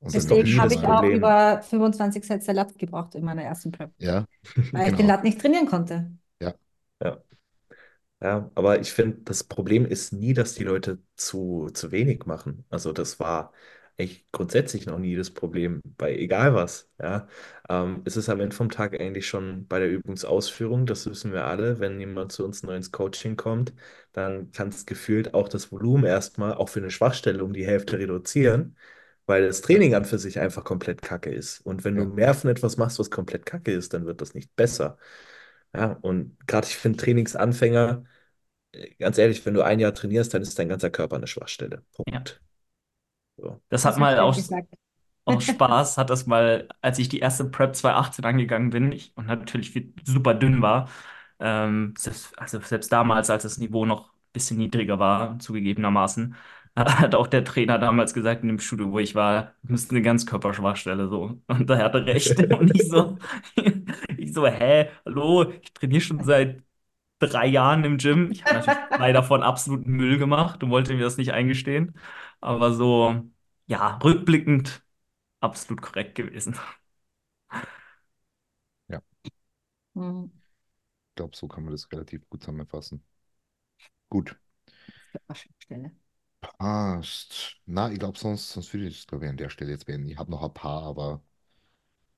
Und Deswegen habe ich auch Problem. über 25 Sätze Lat gebraucht in meiner ersten Prep, Ja, *laughs* weil ich den genau. Lat nicht trainieren konnte. Ja, Ja. Ja, aber ich finde, das Problem ist nie, dass die Leute zu, zu wenig machen. Also das war echt grundsätzlich noch nie das Problem bei egal was. Ja, ähm, es ist am Ende vom Tag eigentlich schon bei der Übungsausführung, das wissen wir alle, wenn jemand zu uns neu ins Coaching kommt, dann kannst gefühlt auch das Volumen erstmal auch für eine Schwachstelle um die Hälfte reduzieren, weil das Training an für sich einfach komplett Kacke ist. Und wenn du mehr von etwas machst, was komplett Kacke ist, dann wird das nicht besser. Ja, und gerade ich finde Trainingsanfänger, äh, ganz ehrlich, wenn du ein Jahr trainierst, dann ist dein ganzer Körper eine Schwachstelle. Ja. So. Das Das hat mal du aus, gesagt. aus *laughs* Spaß, hat das mal, als ich die erste Prep 2018 angegangen bin ich, und natürlich super dünn war, ähm, selbst, also selbst damals, als das Niveau noch ein bisschen niedriger war, zugegebenermaßen, *laughs* hat auch der Trainer damals gesagt in dem Studio, wo ich war, bist eine Ganzkörperschwachstelle so. Und er hatte recht. *laughs* Und ich so, ich so, hä, hallo, ich trainiere schon seit drei Jahren im Gym. Ich habe natürlich zwei davon absoluten Müll gemacht und wollte mir das nicht eingestehen. Aber so, ja, rückblickend absolut korrekt gewesen. ja. Hm, Ich glaube, so kann man das relativ gut zusammenfassen. Gut. Stelle. Passt. Na, ich glaube, sonst, sonst würde ich es, glaube ich, an der Stelle jetzt beenden. Ich habe noch ein paar, aber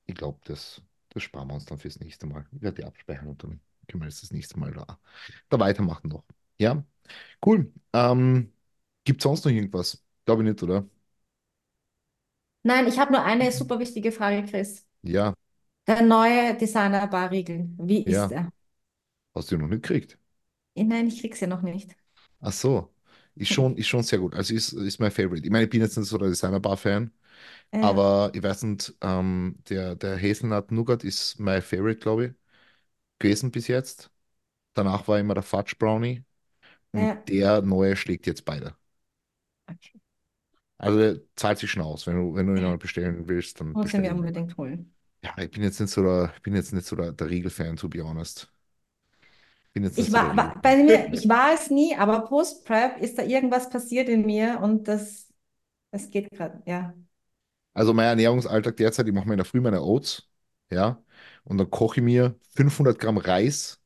ich glaube, das, das sparen wir uns dann fürs nächste Mal. Ich werde die abspeichern und dann können wir jetzt das nächste Mal da, da weitermachen noch. Ja, cool. Ähm, gibt es sonst noch irgendwas? Glaube ich nicht, oder? Nein, ich habe nur eine super wichtige Frage, Chris. Ja, Der neue Designer Barriegel, wie ist ja. er? Hast du noch nicht gekriegt? Eh, Nein, ich krieg's ja noch nicht. Ach so. Ist schon, ist schon sehr gut. Also ist, ist mein Favorite. Ich meine, ich bin jetzt nicht so der Designer-Bar-Fan, Ja, aber ich weiß nicht, ähm, der, der Hazelnut Nougat ist mein Favorite, glaube ich, gewesen bis jetzt. Danach war immer der Fudge Brownie und ja, der neue schlägt jetzt beide. okay. Also zahlt sich schon aus. Wenn du, wenn du ihn bestellen willst, dann Muss ich mir unbedingt holen. Ja, ich bin jetzt nicht so der, ich bin jetzt nicht so der, der Riegel-Fan, to be honest. Ich bin jetzt Ich war, war bei mir, ich war es nie, aber Post-Prep ist da irgendwas passiert in mir und das, das geht gerade, ja. Also mein Ernährungsalltag derzeit, ich mache mir in der Früh meine Oats, ja, und dann koche ich mir 500 Gramm Reis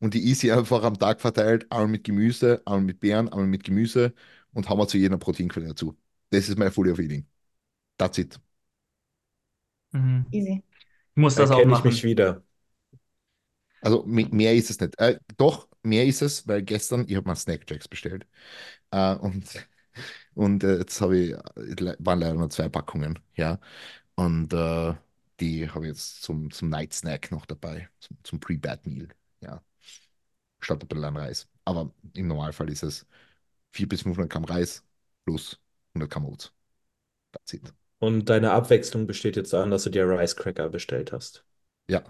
und die ich einfach am Tag verteilt, einmal mit Gemüse, einmal mit Beeren, einmal mit Gemüse und hauen wir zu jeder Proteinquelle dazu. Das ist mein Fully of Eating. That's it. Mhm. Easy. Ich muss Da das auch erkenne ich mich machen. wieder. Also me- mehr ist es nicht. Äh, doch, mehr ist es, weil gestern, ich habe mal Snackjacks bestellt äh, und, *laughs* und äh, jetzt habe ich, äh, waren leider nur zwei Packungen, ja, und äh, die habe ich jetzt zum, zum Night Snack noch dabei, zum, zum Pre-Bed Meal, ja, statt ein bisschen an Reis. Aber im Normalfall ist es 400 bis 500 Gramm Reis plus 100 Gramm Oats. That's it. Und deine Abwechslung besteht jetzt darin, dass du dir Rice Cracker bestellt hast. Ja.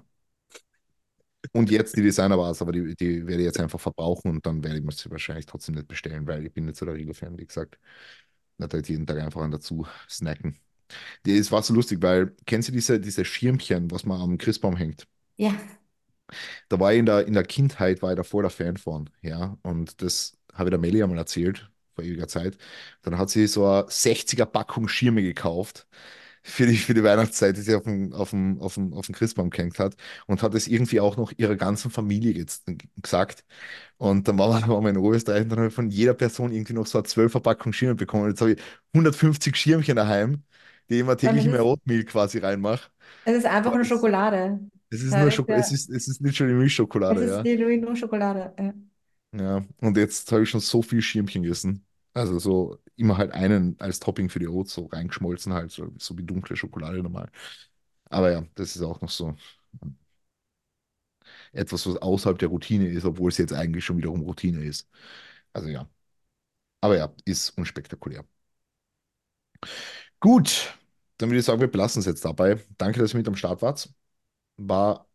Und jetzt die Designer Bars, aber die, die werde ich jetzt einfach verbrauchen und dann werde ich mir sie wahrscheinlich trotzdem nicht bestellen, weil ich bin nicht so der Riegel-Fan, wie gesagt. Halt jeden Tag einfach an dazu snacken. Es war so lustig, weil, kennst du diese, diese Schirmchen, was man am Christbaum hängt? Ja, Da war ich in der, in der Kindheit, war ich da voll der Fan von, ja. Und das habe ich der Melli einmal erzählt, vor ewiger Zeit. Dann hat sie so eine 60er Packung Schirme gekauft für die, für die Weihnachtszeit, die sie auf dem, auf dem, auf dem, auf dem Christbaum gehängt hat und hat es irgendwie auch noch ihrer ganzen Familie jetzt gesagt. Und dann waren wir, *laughs* waren wir in Oberösterreich und dann habe ich von jeder Person irgendwie noch so eine 12er Packung Schirme bekommen. Jetzt habe ich 150 Schirmchen daheim, die ich immer täglich es in mein ist, Oatmeal quasi reinmache. es ist einfach nur es, Schokolade. es ist Da nur Schoko, es ja, ist, es ist literally es Milchschokolade, ist ja. literally nur Schokolade. Ja. Ja, und jetzt habe ich schon so viel Schirmchen gegessen. Also so immer halt einen als Topping für die Oats so reingeschmolzen, halt, so, so wie dunkle Schokolade normal. Aber ja, das ist auch noch so etwas, was außerhalb der Routine ist, obwohl es jetzt eigentlich schon wiederum Routine ist. Also ja. Aber ja, ist unspektakulär. Gut, dann würde ich sagen, wir belassen es jetzt dabei. Danke, dass ihr mit am Start wart. War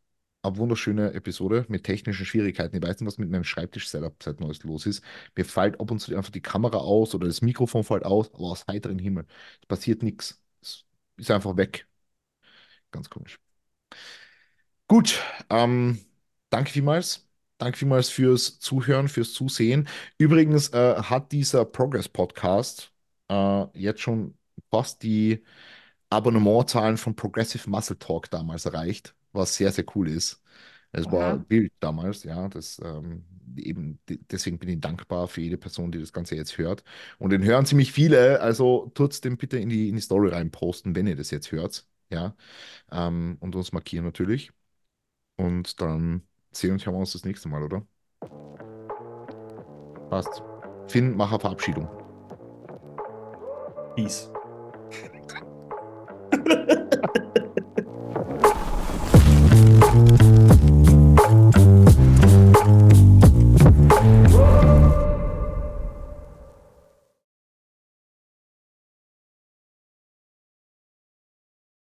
eine wunderschöne Episode mit technischen Schwierigkeiten. Ich weiß nicht, was mit meinem Schreibtisch-Setup seit Neues los ist. Mir fällt ab und zu einfach die Kamera aus oder das Mikrofon fällt aus, aber aus heiterem Himmel. Es passiert nichts. Es ist einfach weg. Ganz komisch. Gut, ähm, danke vielmals. Danke vielmals fürs Zuhören, fürs Zusehen. Übrigens äh, hat dieser Progress-Podcast äh, jetzt schon fast die Abonnementzahlen von Progressive Muscle Talk damals erreicht, was sehr, sehr cool ist. Es war Aha. wild damals, ja. Das, ähm, eben, de- deswegen bin ich dankbar für jede Person, die das Ganze jetzt hört. Und den hören ziemlich viele, also tut's den bitte in die, in die Story reinposten, wenn ihr das jetzt hört, ja. Ähm, und uns markieren natürlich. Und dann sehen und hören wir uns das nächste Mal, oder? Passt. Finn, mach eine Verabschiedung. Peace. *laughs*